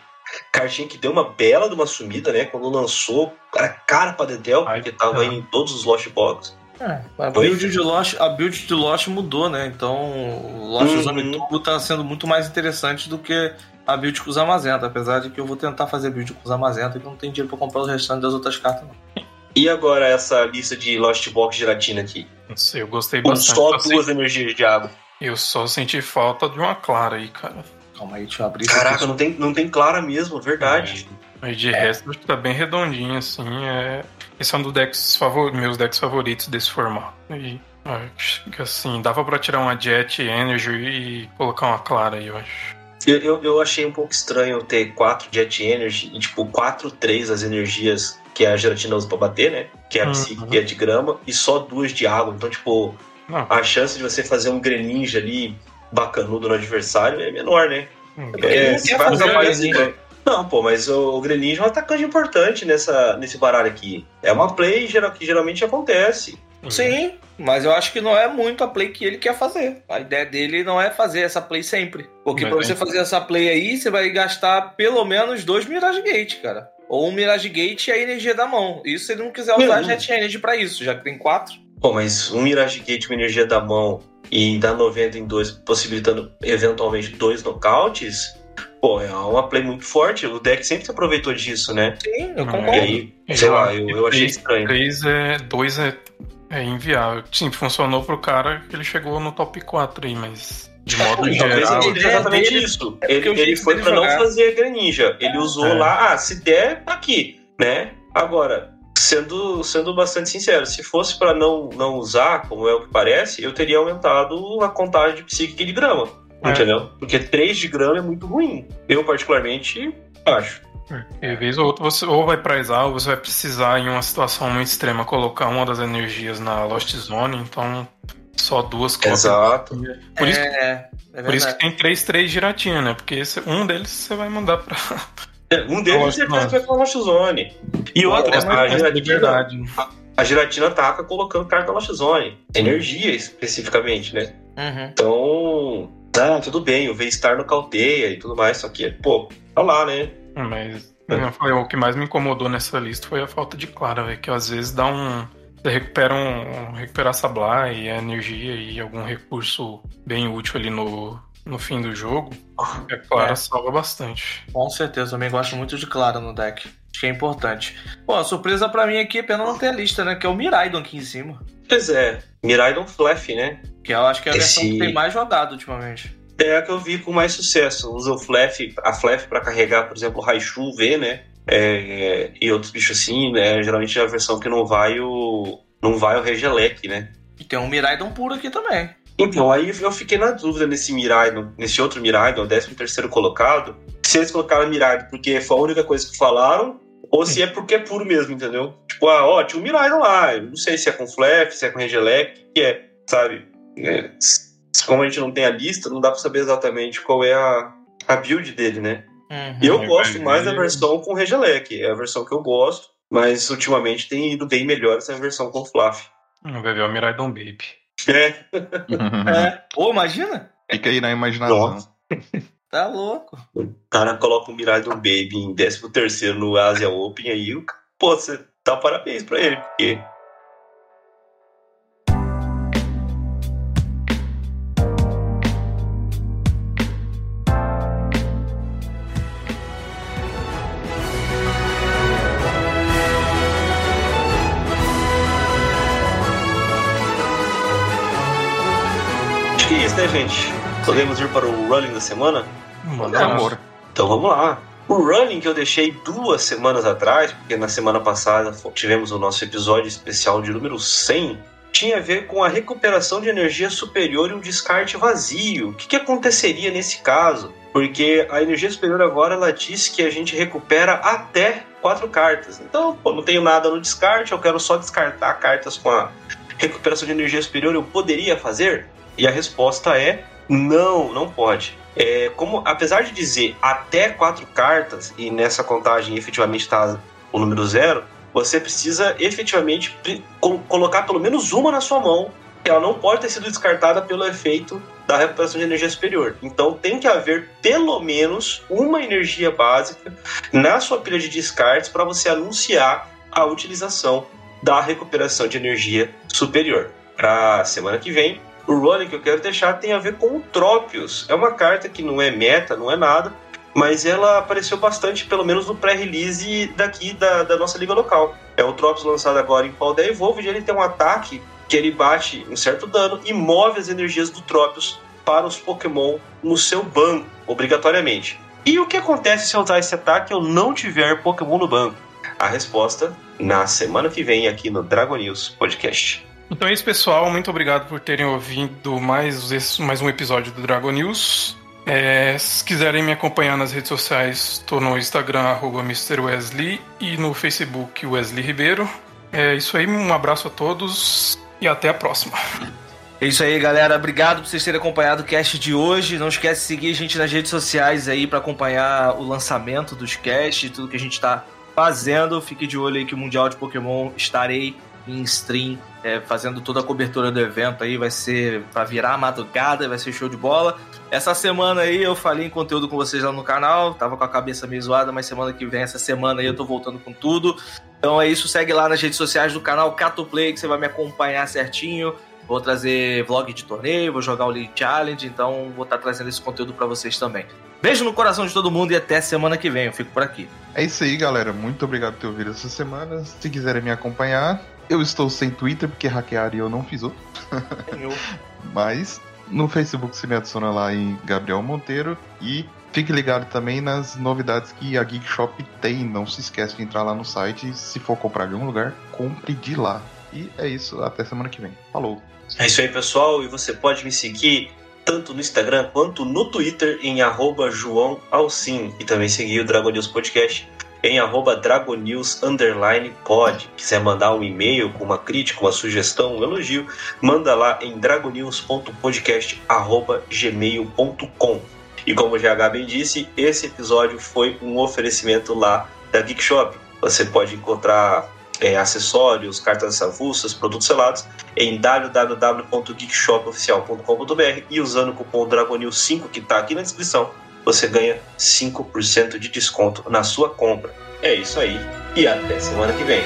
Cartinha que deu uma bela de uma sumida, né? Quando lançou, cara, cara pra Dedel,
Ai,
porque tava em todos os Lost Box.
É, a build, de Lost, a build de Lost mudou, né? Então o Lost
Uhum.
usando tá sendo muito mais interessante do que a build com os Amazenta. Apesar de que eu vou tentar fazer build com os Amazenta, que não tenho dinheiro pra comprar os restantes das outras cartas, não.
E agora essa lista de Lost Box gelatina aqui?
Não sei, eu gostei
Com
bastante.
só
Eu sei-
duas energias de água.
Eu só senti falta de uma clara aí, cara.
Calma aí, deixa eu abrir isso
Caraca, não tem, não tem clara mesmo, verdade.
Mas de resto, acho que tá bem redondinho, assim. É... Esse é um dos decks favor... meus decks favoritos desse formato. E acho que assim, dava pra tirar uma Jet Energy e colocar uma clara aí, eu acho.
Eu, eu, eu achei um pouco estranho ter quatro Jet Energy e, tipo, quatro, três as energias que a gelatina usa pra bater, né? Que é a
Uhum.
psíquica e a de grama, e só duas de água. Então, tipo,
Não,
a chance de você fazer um Greninja ali bacanudo no adversário é menor, né?
Porque ele
É,
não
você
quer
vai
Greninja.
Não, pô, mas o, o Greninja é um atacante importante nessa, nesse baralho aqui. É uma play geral, que geralmente acontece.
Sim, mas eu acho que não é muito a play que ele quer fazer. A ideia dele não é fazer essa play sempre. Porque
Mas
pra você
é-
fazer essa play aí, você vai gastar pelo menos dois Mirage Gate, cara. Ou um Mirage Gate e a energia da mão. Isso se ele não quiser usar a
Uhum.
Jet Energy pra isso, já que tem quatro.
Pô, mas um Mirage Gate com energia da mão e dar 90 em dois, possibilitando eventualmente dois nocautes, pô, é uma play muito forte. O deck sempre se aproveitou disso, né?
Sim, eu concordo.
E aí, sei lá, eu, eu achei estranho.
3 é. 2 é, é inviável. Sim, funcionou pro cara que ele chegou no top 4 aí, mas. De modo
Talvez
geral.
ele seja exatamente
dele
isso.
é
Ele, ele foi pra não
jogar-
fazer Greninja. Ele usou
É.
lá, ah, se der, tá aqui, né? Agora, sendo, sendo bastante sincero, se fosse pra não, não usar, como é o que parece, eu teria aumentado a contagem de psíquica de grama.
É.
Entendeu? Porque 3 de grama é muito ruim. Eu, particularmente, acho.
E vez ou outra você ou vai pra Exal, ou você vai precisar, em uma situação muito extrema, colocar uma das energias na Lost Zone, então só duas cópias.
Exato.
Por isso, é, é por isso que tem três, três giratinhas, né? Porque esse, um deles você vai mandar pra.
É, um deles é vai pra Lost Zone. E outro, é, a, giratina, a, a giratina taca colocando carta Lost Zone. Energia, especificamente, né? Uhum. Então, ah, tudo bem, o V-Star no caldeia e tudo mais, só que, pô, tá lá, né?
Mas é. foi o que mais me incomodou nessa lista foi a falta de clara, velho, que às vezes dá um você recupera um, recuperar supply, energia e algum recurso bem útil ali no, no fim do jogo, a Clara é. salva bastante.
Com certeza, também gosto muito de Clara no deck. Acho que é importante. Pô, a surpresa para mim aqui é pena não ter a lista, né? Que é o Miraidon aqui em cima.
Pois é, Miraidon Fluff, né?
Que eu acho que é a Esse... versão que tem mais jogado ultimamente.
É a que eu vi com mais sucesso. Usa o Fluff, a Fluff para carregar, por exemplo, o Raichu V, né? É, e outros bichos assim, né? Geralmente é a versão que não vai o. não vai o Regelec, né?
E tem um Miraidon puro aqui também.
Então, aí eu fiquei na dúvida nesse Miraidon, nesse outro Miraidon, o 13 terceiro colocado, se eles colocaram Miraidon porque foi a única coisa que falaram, ou se é porque é puro mesmo, entendeu? Tipo, ah, ó, tinha um Miraidon lá, eu não sei se é com Flef, se é com Regelec, o que é, sabe? É, como a gente não tem a lista, não dá pra saber exatamente qual é a, a build dele, né? Uhum, eu gosto mais da versão com Regelec, é a versão que eu gosto, mas ultimamente tem ido bem melhor essa versão com Fluff.
Vai ver o Miraidon Baby.
É.
é. Pô, imagina?
Fica aí na imaginação.
Nossa. Tá louco.
O cara coloca o Miraidon Baby em 13 terceiro no Asia Open aí, pô, você dá parabéns pra ele, porque né, gente? Podemos ir para o running da semana?
Manda amor.
Então vamos lá. O running que eu deixei duas semanas atrás, porque na semana passada tivemos o nosso episódio especial de número 100, tinha a ver com a recuperação de energia superior e um descarte vazio. O que, que aconteceria nesse caso? Porque a energia superior agora ela diz que a gente recupera até quatro cartas. Então, pô, não tenho nada no descarte, eu quero só descartar cartas com a recuperação de energia superior. Eu poderia fazer? E a resposta é não, não pode. É, como, apesar de dizer até quatro cartas, e nessa contagem efetivamente está o número zero, você precisa efetivamente colocar pelo menos uma na sua mão, ela não pode ter sido descartada pelo efeito da recuperação de energia superior. Então tem que haver pelo menos uma energia básica na sua pilha de descartes para você anunciar a utilização da recuperação de energia superior. Para semana que vem, o running que eu quero deixar tem a ver com o Tropius. É uma carta que não é meta, não é nada, mas ela apareceu bastante, pelo menos no pré-release daqui da, da, nossa liga local. É o Tropius lançado agora em Paldeia Evolved, ele tem um ataque que ele bate um certo dano e move as energias do Tropius para os Pokémon no seu banco, obrigatoriamente. E o que acontece se eu usar esse ataque e eu não tiver Pokémon no banco? A resposta na semana que vem aqui no Dragon News Podcast.
Então é isso, pessoal. Muito obrigado por terem ouvido mais, mais um episódio do Dragon News. É, se quiserem me acompanhar nas redes sociais, estou no Instagram, arroba MrWesley, e no Facebook, Wesley Ribeiro. É isso aí, um abraço a todos e até a próxima.
É isso aí, galera. Obrigado por vocês terem acompanhado o cast de hoje. Não esquece de seguir a gente nas redes sociais aí para acompanhar o lançamento dos casts, tudo que a gente está fazendo. Fique de olho aí que o Mundial de Pokémon estarei em stream, é, fazendo toda a cobertura do evento aí. Vai ser para virar a madrugada, vai ser show de bola. Essa semana aí eu falei em conteúdo com vocês lá no canal, tava com a cabeça meio zoada, mas semana que vem, essa semana aí eu tô voltando com tudo. Então é isso, segue lá nas redes sociais do canal Cato Play que você vai me acompanhar certinho. Vou trazer vlog de torneio, vou jogar o League Challenge, então vou estar tá trazendo esse conteúdo para vocês também. Beijo no coração de todo mundo e até semana que vem. Eu fico por aqui.
É isso aí, galera. Muito obrigado por ter ouvido essa semana. Se quiserem me acompanhar, eu estou sem Twitter porque hackearam e eu não fiz outro. Mas no Facebook se me adiciona lá em Gabriel Monteiro e fique ligado também nas novidades que a Geek Shop tem. Não se esqueça de entrar lá no site. Se for comprar em algum lugar, compre de lá. E é isso, até semana que vem. Falou!
É isso aí, pessoal. E você pode me seguir tanto no Instagram quanto no Twitter em arroba João Alcim. E também seguir o Dragon News Podcast em arroba Dragonews underline pod. Quiser mandar um e-mail com uma crítica, uma sugestão, um elogio, manda lá em dragonews.podcast.gmail.com. E como GH bem disse, esse episódio foi um oferecimento lá da Geek Shop. Você pode encontrar é, acessórios, cartas avulsas, produtos selados em www.geekshopoficial.com.br e usando o cupom DRAGONIL5 que está aqui na descrição, você ganha 5% de desconto na sua compra. É isso aí e até semana que vem.